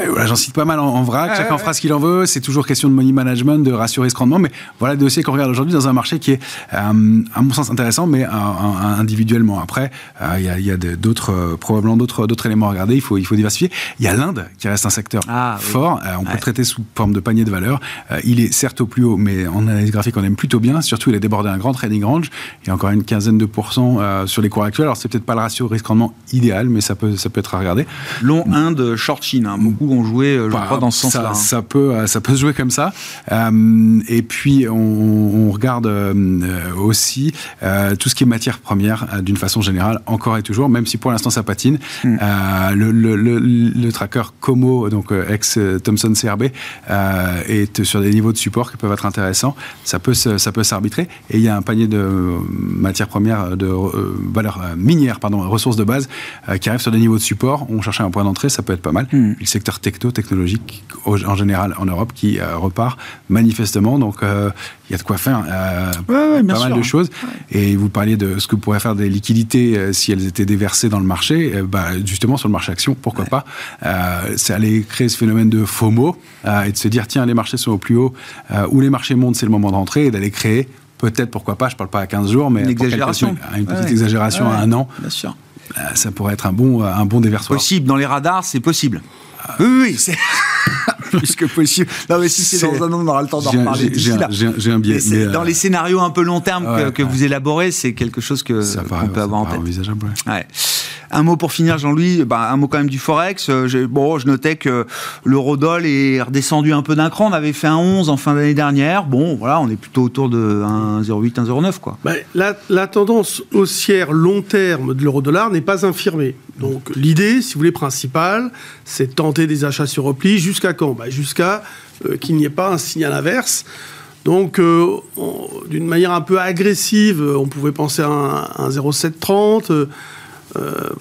voilà, j'en cite pas mal en, vrac. Chacun fera ce qu'il en veut. C'est toujours question de money management, de rassurer ce rendement. Mais voilà le dossier qu'on regarde aujourd'hui dans un marché qui est, à mon sens, intéressant, mais individuellement. Après, il y a, d'autres, probablement d'autres, d'autres éléments à regarder. Il faut, il faut diversifier. Il y a l'Inde qui reste un secteur ah, fort. on peut le traiter sous forme de panier de valeur. il est certes au plus haut, mais en analyse graphique, on aime plutôt bien. Surtout, il a débordé un grand trading range. Il y a encore une quinzaine de pourcents sur les cours actuels. Alors, c'est peut-être pas le ratio risque-rendement idéal, mais ça peut, ça peut être à regarder. Long Inde, short Chine. Hein. Beaucoup ont joué, euh, je bah, crois, dans ce sens-là. Hein. Ça, peut, euh, ça peut se jouer comme ça. Euh, et puis, on, regarde aussi tout ce qui est matière première, d'une façon générale, encore et toujours, même si pour l'instant ça patine. Hmm. Le, le, le, tracker Como, donc ex Thomson CRB, est sur des niveaux de support qui peuvent être intéressants. Ça peut, ça peut s'arbitrer. Et il y a un panier de matières premières, de valeurs minières, pardon, ressources de base, qui arrive sur des niveaux de support. On cherchait un point d'entrée, ça peut être pas mal. Hmm. Le secteur techno, technologique, en général en Europe, qui euh, repart manifestement. Donc, euh, il y a de quoi faire euh, pas mal de choses. Et vous parliez de ce que pourraient faire des liquidités si elles étaient déversées dans le marché. bah, justement, sur le marché action, pourquoi pas C'est aller créer ce phénomène de FOMO et de se dire tiens, les marchés sont au plus haut, où les marchés montent, c'est le moment de rentrer et d'aller créer peut-être, pourquoi pas, je ne parle pas à 15 jours, mais une exagération. une petite exagération à un an. Bien sûr. Ça pourrait être un bon, un bon déversoir. Possible, dans les radars, c'est possible. oui, oui, c'est [LAUGHS] plus que possible. Non, mais si c'est dans un an, on aura le temps d'en reparler. J'ai un biais. Mais dans les scénarios un peu long terme que, vous élaborez, c'est quelque chose que qu'on peut avoir en tête. envisageable, ouais. Un mot pour finir, Jean-Louis. Bah, un mot quand même du Forex. Euh, bon, je notais que l'eurodoll est redescendu un peu d'un cran. On avait fait un 11 en fin d'année dernière. Bon, voilà, on est plutôt autour de 1,08, 1,09. Quoi. Bah, la, tendance haussière long terme de l'euro-dollar n'est pas infirmée. Donc l'idée, si vous voulez, principale, c'est de tenter des achats sur repli. Jusqu'à quand? Bah, Jusqu'à euh, qu'il n'y ait pas un signal inverse. Donc, euh, d'une manière un peu agressive, on pouvait penser à un, un 0,730. Euh,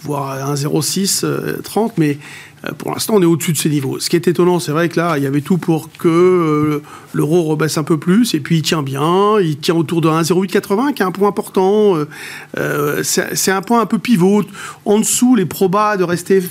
voire à 1,06 30, mais euh, pour l'instant, on est au-dessus de ces niveaux. Ce qui est étonnant, c'est vrai que là, il y avait tout pour que euh, l'euro rebaisse un peu plus, et puis il tient bien, il tient autour de 1,0880, qui est un point important. c'est un point un peu pivot. En dessous, les probas de rester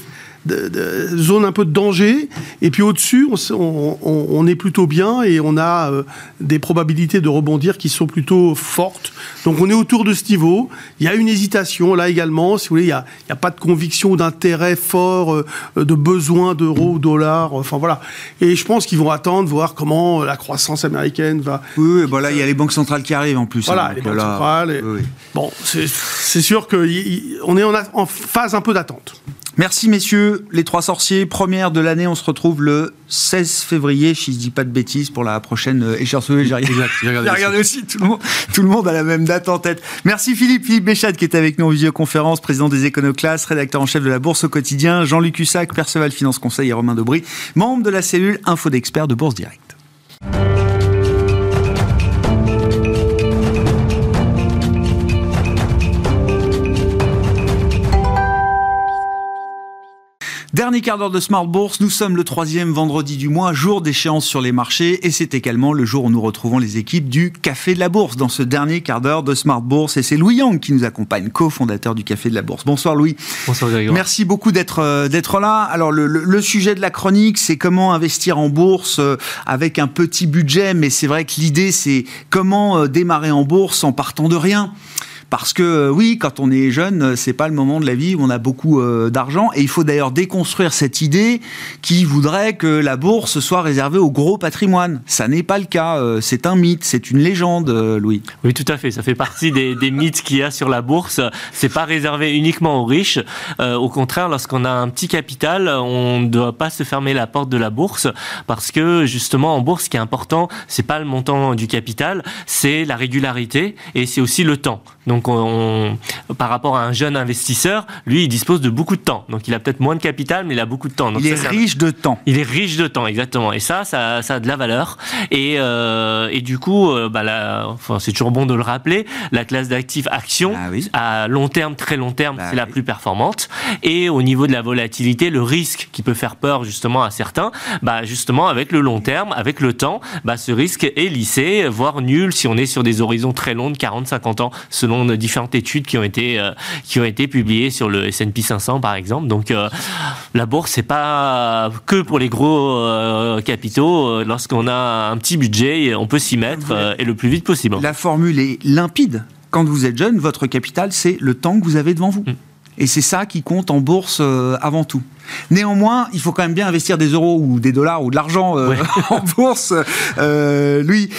de, zone un peu de danger. Et puis au-dessus, on, est plutôt bien et on a euh, des probabilités de rebondir qui sont plutôt fortes. Donc on est autour de ce niveau. Il y a une hésitation là également. Si vous voulez, il n'y a, a, pas de conviction d'intérêt fort, euh, de besoin d'euros ou dollars. Enfin voilà. Et je pense qu'ils vont attendre, voir comment la croissance américaine va. Oui, voilà, il y a les banques centrales qui arrivent en plus. Voilà, hein, les banques centrales. Bon, c'est sûr qu'on est en phase un peu d'attente. Merci messieurs, les trois sorciers. Première de l'année, on se retrouve le 16 février, si je dis pas de bêtises, pour la prochaine euh, échéance. J'ai regardé, [LAUGHS] aussi, tout le, monde, tout le monde a la même date en tête. Merci Philippe, Philippe Béchat qui est avec nous en visioconférence, président des Éconoclasses, rédacteur en chef de la Bourse au quotidien, Jean-Luc Hussac, Perceval Finance Conseil et Romain Dobry, membre de la cellule Info d'experts de Bourse Direct. Dernier quart d'heure de Smart Bourse, nous sommes le troisième vendredi du mois, jour d'échéance sur les marchés, et c'est également le jour où nous retrouvons les équipes du Café de la Bourse dans ce dernier quart d'heure de Smart Bourse, et c'est Louis Yang qui nous accompagne, cofondateur du Café de la Bourse. Bonsoir Louis. Bonsoir Grégoire. Merci beaucoup d'être euh, d'être là. Alors le, le, sujet de la chronique, c'est comment investir en bourse euh, avec un petit budget, mais c'est vrai que l'idée c'est comment euh, démarrer en bourse en partant de rien. Parce que euh, oui, quand on est jeune, euh, c'est pas le moment de la vie où on a beaucoup euh, d'argent. Et il faut d'ailleurs déconstruire cette idée qui voudrait que la bourse soit réservée au gros patrimoine. Ça n'est pas le cas. c'est un mythe, c'est une légende, Louis. Oui, tout à fait. Ça fait partie des, mythes qu'il y a sur la bourse. C'est pas réservé uniquement aux riches. au contraire, lorsqu'on a un petit capital, on ne doit pas se fermer la porte de la bourse parce que justement en bourse, ce qui est important, c'est pas le montant du capital, c'est la régularité et c'est aussi le temps. Donc, on, par rapport à un jeune investisseur, lui, il dispose de beaucoup de temps. Donc, il a peut-être moins de capital, mais il a beaucoup de temps. Donc, il est riche de temps. Il est riche de temps, exactement. Et ça, ça, ça a de la valeur. Et, euh, et du coup, euh, bah, enfin, c'est toujours bon de le rappeler, la classe d'actifs actions, ah à long terme, très long terme, bah c'est la plus performante. Et au niveau de la volatilité, le risque qui peut faire peur justement à certains, bah, justement, avec le long terme, avec le temps, bah, ce risque est lissé, voire nul si on est sur des horizons très longs de 40-50 ans, selon différentes études qui ont été, euh, qui ont été publiées sur le S&P 500, par exemple. Donc, la bourse, c'est pas que pour les gros capitaux. Lorsqu'on a un petit budget, on peut s'y mettre euh, et le plus vite possible. La formule est limpide. Quand vous êtes jeune, votre capital, c'est le temps que vous avez devant vous. Mm. Et c'est ça qui compte en bourse euh, avant tout. Néanmoins, il faut quand même bien investir des euros ou des dollars ou de l'argent euh, [LAUGHS] en bourse. lui,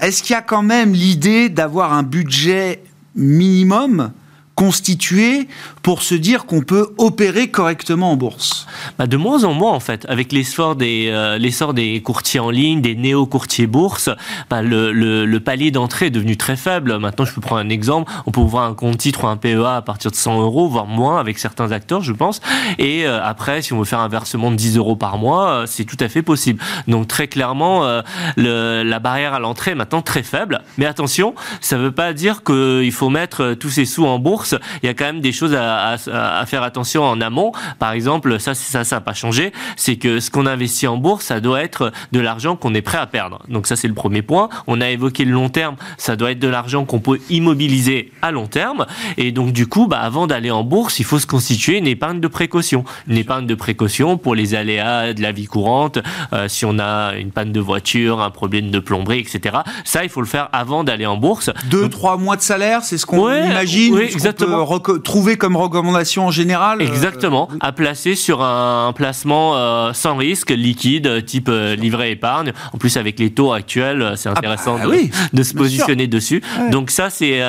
est-ce qu'il y a quand même l'idée d'avoir un budget minimum constitué pour se dire qu'on peut opérer correctement en bourse bah De moins en moins, en fait. Avec l'essor des, euh, des courtiers en ligne, des néo-courtiers bourse, bah le, le, palier d'entrée est devenu très faible. Maintenant, je peux prendre un exemple. On peut ouvrir un compte titre ou un PEA à partir de 100 euros, voire moins avec certains acteurs, je pense. Et euh, après, si on veut faire un versement de 10 euros par mois, euh, c'est tout à fait possible. Donc, très clairement, la barrière à l'entrée est maintenant très faible. Mais attention, ça ne veut pas dire qu'il faut mettre tous ses sous en bourse il y a quand même des choses à, à, à faire attention en amont. Par exemple, ça, ça, ça n'a pas changé. C'est que ce qu'on investit en bourse, ça doit être de l'argent qu'on est prêt à perdre. Donc ça, c'est le premier point. On a évoqué le long terme. Ça doit être de l'argent qu'on peut immobiliser à long terme. Et donc, du coup, bah, avant d'aller en bourse, il faut se constituer une épargne de précaution. Une épargne de précaution pour les aléas de la vie courante. Euh, si on a une panne de voiture, un problème de plomberie, etc. Ça, il faut le faire avant d'aller en bourse. Deux, trois mois de salaire, c'est ce qu'on imagine. Exactement trouver comme recommandation en général euh, Exactement, à placer sur un placement euh, sans risque, liquide, type euh, livret épargne. En plus, avec les taux actuels, c'est ah intéressant bah de, [LAUGHS] se positionner dessus. Donc ça, c'est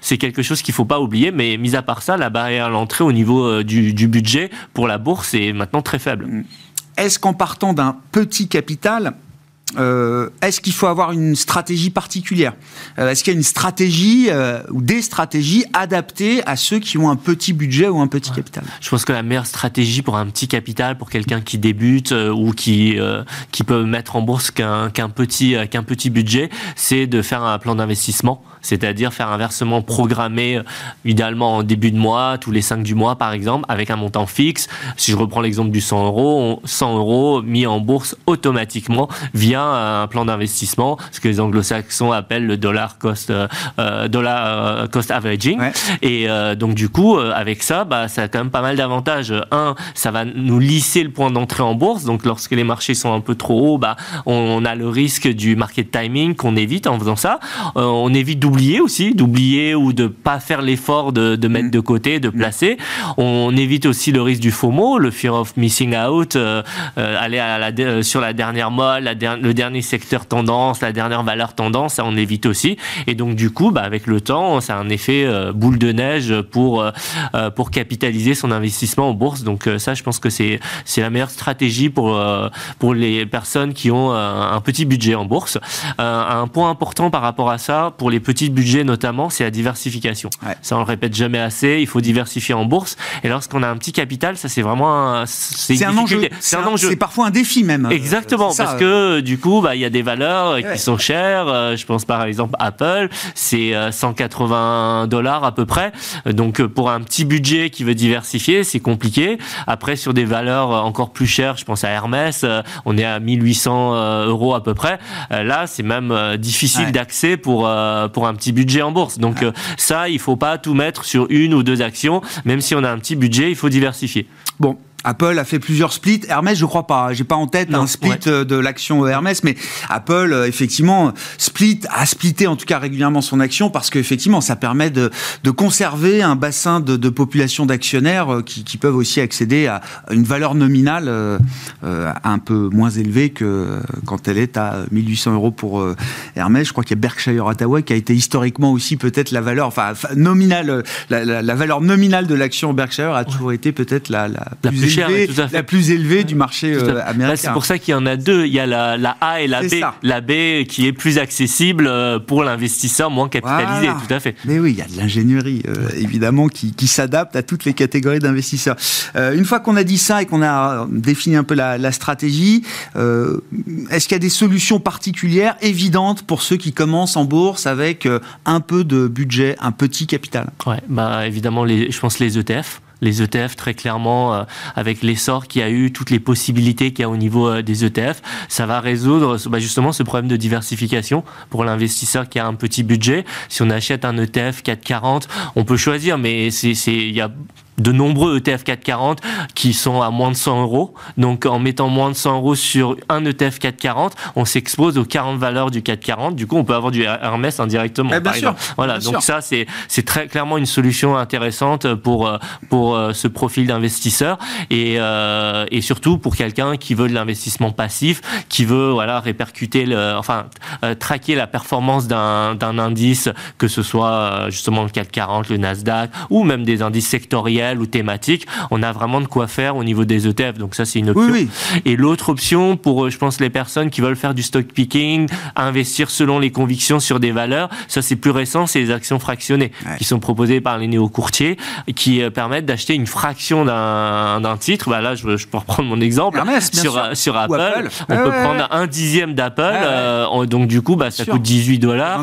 c'est quelque chose qu'il faut pas oublier. Mais mis à part ça, la barrière à l'entrée au niveau du, du budget pour la bourse est maintenant très faible. Est-ce qu'en partant d'un petit capital, euh, est-ce qu'il faut avoir une stratégie particulière euh, Est-ce qu'il y a une stratégie euh, ou des stratégies adaptées à ceux qui ont un petit budget ou un petit capital? Je pense que la meilleure stratégie pour un petit capital, pour quelqu'un qui débute ou qui qui peut mettre en bourse qu'un petit qu'un petit budget, c'est de faire un plan d'investissement c'est-à-dire faire un versement programmé, euh, idéalement en début de mois, tous les 5 du mois par exemple, avec un montant fixe. Si je reprends l'exemple du 100 euros, 100 euros mis en bourse automatiquement via un plan d'investissement, ce que les anglo-saxons appellent le dollar cost, euh, euh dollar euh, cost averaging. Et donc du coup, avec ça, bah, ça a quand même pas mal d'avantages. Un, ça va nous lisser le point d'entrée en bourse. Donc lorsque les marchés sont un peu trop hauts, bah, on, a le risque du market timing qu'on évite en faisant ça. on évite d'oublier d'oublier aussi, d'oublier ou de pas faire l'effort de, de, mettre mm. de côté, de placer. On évite aussi le risque du FOMO, le fear of missing out, euh, euh, aller à la, euh, sur la dernière mode, la le dernier secteur tendance, la dernière valeur tendance, ça on évite aussi. Et donc du coup, bah, avec le temps, ça a un effet boule de neige pour pour capitaliser son investissement en bourse. Donc ça, je pense que c'est c'est la meilleure stratégie pour pour les personnes qui ont un petit budget en bourse. un point important par rapport à ça, pour les petits budget notamment, c'est la diversification. Ça, on le répète jamais assez. Il faut diversifier en bourse. Et lorsqu'on a un petit capital, ça c'est vraiment c'est un enjeu. C'est un, enjeu. C'est parfois un défi même. Exactement, parce que du coup, bah il y a des valeurs qui sont chères. Euh, je pense par exemple Apple, c'est 180 euh, dollars à peu près. Donc euh, pour un petit budget qui veut diversifier, c'est compliqué. Après sur des valeurs encore plus chères, je pense à Hermès, on est à 1800 euros à peu près. Là, c'est même difficile d'accès pour pour un petit budget en bourse. Donc euh, ça, il faut pas tout mettre sur une ou deux actions. Même si on a un petit budget, il faut diversifier. Bon, Apple a fait plusieurs splits. Hermès, je crois pas. J'ai pas en tête un split euh, de l'action Hermès, mais Apple, euh, effectivement, split a splitté en tout cas régulièrement son action parce qu'effectivement, ça permet de, de, conserver un bassin de, de population d'actionnaires euh, qui, qui, peuvent aussi accéder à une valeur nominale un peu moins élevée que quand elle est à 1800 euros pour Hermès. Je crois qu'il y a Berkshire Hathaway qui a été historiquement aussi peut-être la valeur, enfin nominale, la, la, valeur nominale de l'action Berkshire a toujours été peut-être la, la, plus élevée, la plus élevée du marché euh, américain. c'est pour ça qu'il y en a deux. Il y a la, la A et la B. La B qui est plus accessible euh, pour l'investisseur moins capitalisé, tout à fait. Mais oui, il y a de l'ingénierie, euh, évidemment, qui, qui s'adapte à toutes les catégories d'investisseurs. une fois qu'on a dit ça et qu'on a défini un peu la, la stratégie, est-ce qu'il y a des solutions particulières, évidentes, pour ceux qui commencent en bourse avec un peu de budget, un petit capital? Ouais, bah évidemment, les, je pense les ETF les ETF très clairement euh, avec l'essor qu'il y a eu, toutes les possibilités qu'il y a au niveau euh, des ETF, ça va résoudre bah, justement ce problème de diversification pour l'investisseur qui a un petit budget. Si on achète un ETF 440, on peut choisir, mais il y a de nombreux ETF 440 qui sont à moins de 100 euros. Donc en mettant moins de 100 euros sur un ETF 440, on s'expose aux 40 valeurs du 440. Du coup, on peut avoir du Hermès indirectement. Eh bien sûr, Voilà. donc ça, c'est c'est très clairement une solution intéressante pour euh, pour euh, ce profil d'investisseur et euh, et surtout pour quelqu'un qui veut de l'investissement passif, qui veut voilà répercuter le, enfin traquer la performance d'un d'un indice, que ce soit justement le 440, le Nasdaq ou même des indices sectoriels ou thématique, on a vraiment de quoi faire au niveau des ETF. Donc ça, c'est une option. Et l'autre option pour, euh, je pense, les personnes qui veulent faire du stock picking, investir selon les convictions sur des valeurs, ça c'est plus récent, c'est les actions fractionnées qui sont proposées par les néo-courtiers qui euh, permettent d'acheter une fraction d'un titre. Bah là, je, je, peux reprendre mon exemple. sur, euh, sur Apple, on peut prendre un dixième d'Apple. donc du coup, bah, ça coûte 18 dollars.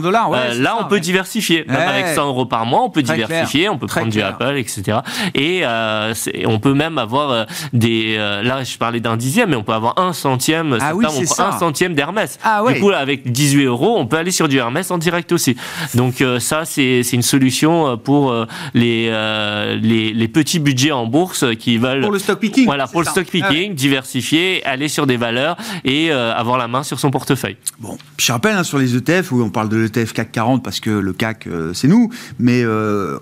là, on peut diversifier. Même avec 100 euros par mois, on peut diversifier, on peut prendre du Apple, etc. Et euh, on peut même avoir euh, des. Euh, là, je parlais d'un dixième, mais on peut avoir un centième. Ah oui, c'est Un centième d'Hermès. Ah, Du coup, avec 18 euros, on peut aller sur du Hermès en direct aussi. Donc ça, c'est une solution pour les, les, les petits budgets en bourse qui veulent. Pour le stock picking. Voilà, pour le stock picking, ah diversifier, aller sur des valeurs et avoir la main sur son portefeuille. Bon, je rappelle hein, sur les ETF, où on parle de l'ETF CAC 40 parce que le CAC c'est nous, mais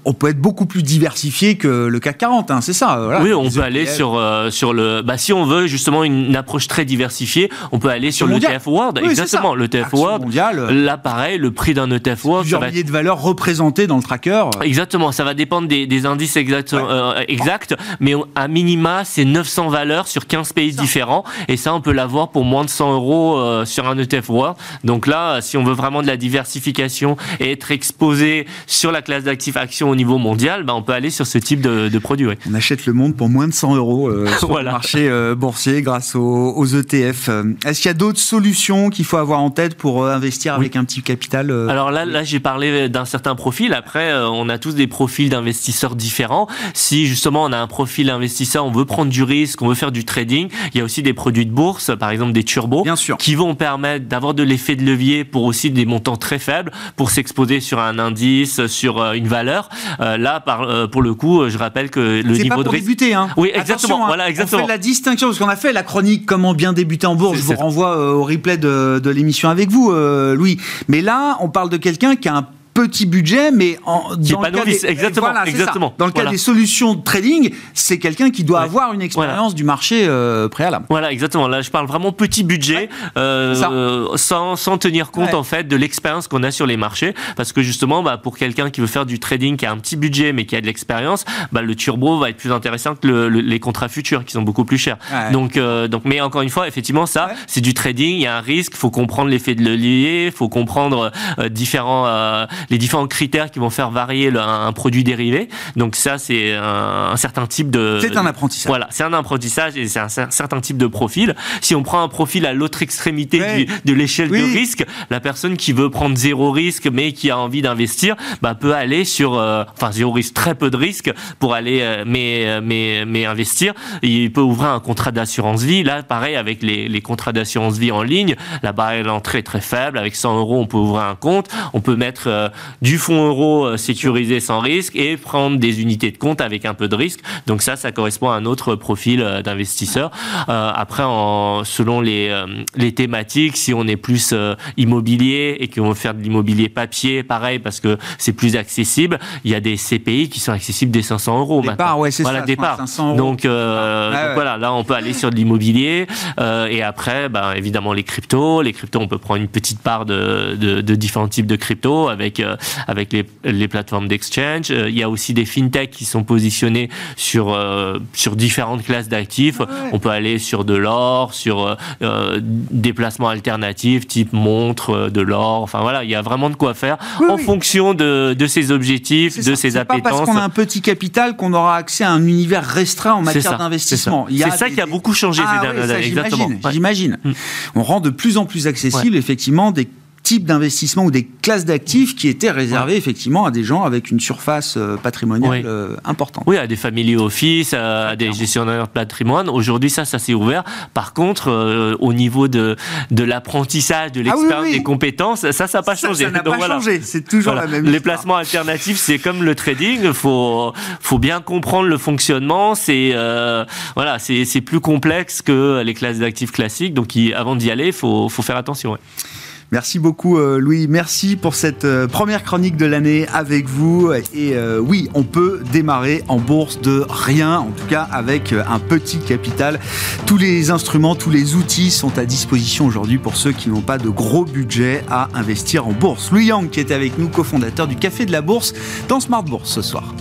on peut être beaucoup plus diversifié que le CAC 40, hein, c'est ça. oui, on peut aller sur, euh, sur le. Bah, si on veut justement une approche très diversifiée, on peut aller sur l'ETF World. exactement, l'ETF World. Mondial. Là, pareil, le prix d'un ETF World. Plusieurs milliers de valeurs représentées dans le tracker. Exactement, ça va dépendre des, indices exacts, euh, exacts mais à minima, c'est 900 valeurs sur 15 pays différents. Et ça, on peut l'avoir pour moins de 100 euros euh, sur un ETF World. Donc là, si on veut vraiment de la diversification et être exposé sur la classe d'actifs actions au niveau mondial, bah, on peut aller sur ce type de, de produits. On achète le monde pour moins de 100 euros euh, [LAUGHS] sur le marché euh, boursier grâce aux, ETF. Euh, est-ce qu'il y a d'autres solutions qu'il faut avoir en tête pour investir avec un petit capital Alors là, là j'ai parlé d'un certain profil. Après, on a tous des profils d'investisseurs différents. Si justement on a un profil investisseur, on veut prendre du risque, on veut faire du trading, il y a aussi des produits de bourse, par exemple des turbos, Bien sûr. qui vont permettre d'avoir de l'effet de levier pour aussi des montants très faibles, pour s'exposer sur un indice, sur une valeur. là, par, pour le coup, je rappelle que le niveau pas pour débuter, hein. Oui, exactement. Hein. Voilà, exactement. On fait la distinction parce qu'on a fait la chronique comment bien débuter en bourse. Je vous renvoie euh, au replay de, de l'émission avec vous, euh, Louis. Mais là, on parle de quelqu'un qui a un petit budget, mais en, dans, le cas des, exactement, exactement. dans le cas des solutions de trading, c'est quelqu'un qui doit avoir une expérience du marché euh, préalable. Voilà, exactement. Là, je parle vraiment petit budget, euh, sans, sans, tenir compte en fait de l'expérience qu'on a sur les marchés, parce que justement, bah, pour quelqu'un qui veut faire du trading, qui a un petit budget mais qui a de l'expérience, bah, le turbo va être plus intéressant que le, les contrats futurs qui sont beaucoup plus chers. Donc, euh, donc, mais encore une fois, effectivement, ça, c'est du trading. Il y a un risque. Faut comprendre l'effet de levier. Faut comprendre différents les différents critères qui vont faire varier un, produit dérivé. Donc ça, c'est un, certain type de... C'est un apprentissage. Voilà, c'est un apprentissage et c'est un, certain type de profil. Si on prend un profil à l'autre extrémité de l'échelle de risque, la personne qui veut prendre zéro risque mais qui a envie d'investir, bah, peut aller sur... Euh, enfin, zéro risque, très peu de risque pour aller euh, mais, euh, mais, mais investir. Il peut ouvrir un contrat d'assurance vie. Là, pareil, avec les, les contrats d'assurance vie en ligne, la barrière d'entrée est très faible. Avec 100 euros, on peut ouvrir un compte. On peut mettre du fonds euro euh, sécurisé sans risque et prendre des unités de compte avec un peu de risque. Donc ça, ça correspond à un autre profil euh, d'investisseur. Euh, après, en, selon les, les thématiques, si on est plus immobilier et qu'on veut faire de l'immobilier papier, pareil, parce que c'est plus accessible, il y a des CPI qui sont accessibles dès 500 euros. Départ, ouais, c'est voilà, ça. Départ. Donc, voilà, là, on peut aller sur de l'immobilier. et après, ben, évidemment, les cryptos. Les cryptos, on peut prendre une petite part de, de, de différents types de cryptos avec euh, avec les, les plateformes d'exchange. Il y a aussi des fintechs qui sont positionnés sur, sur différentes classes d'actifs. On peut aller sur de l'or, sur des placements alternatifs type montre, de l'or. Enfin voilà, il y a vraiment de quoi faire en fonction de, de ses objectifs, de ses appétences. Pas parce qu'on a un petit capital qu'on aura accès à un univers restreint en matière d'investissement. C'est ça, qui a beaucoup changé ah ces dernières années. Exactement. J'imagine. Mm. On rend de plus en plus accessible effectivement des types d'investissement ou des classes d'actifs qui étaient réservés effectivement à des gens avec une surface euh, patrimoniale euh, importante. Oui, à des family office, à, des gestionnaires de patrimoine. Aujourd'hui, ça, ça s'est ouvert. Par contre, euh, au niveau de, de l'apprentissage, de ah l'expérience, des compétences, ça, ça n'a pas changé. Ça n'a pas changé. C'est toujours la même. Les placements alternatifs, c'est comme le trading. Il faut, faut bien comprendre le fonctionnement. C'est voilà, c'est plus complexe que les classes d'actifs classiques. Donc, avant d'y aller, il faut, faut faire attention. Merci beaucoup euh, Louis, merci pour cette euh, première chronique de l'année avec vous. Et euh, oui, on peut démarrer en bourse de rien, en tout cas avec un petit capital. Tous les instruments, tous les outils sont à disposition aujourd'hui pour ceux qui n'ont pas de gros budget à investir en bourse. Louis Yang qui est avec nous, cofondateur du Café de la Bourse dans Smart Bourse ce soir.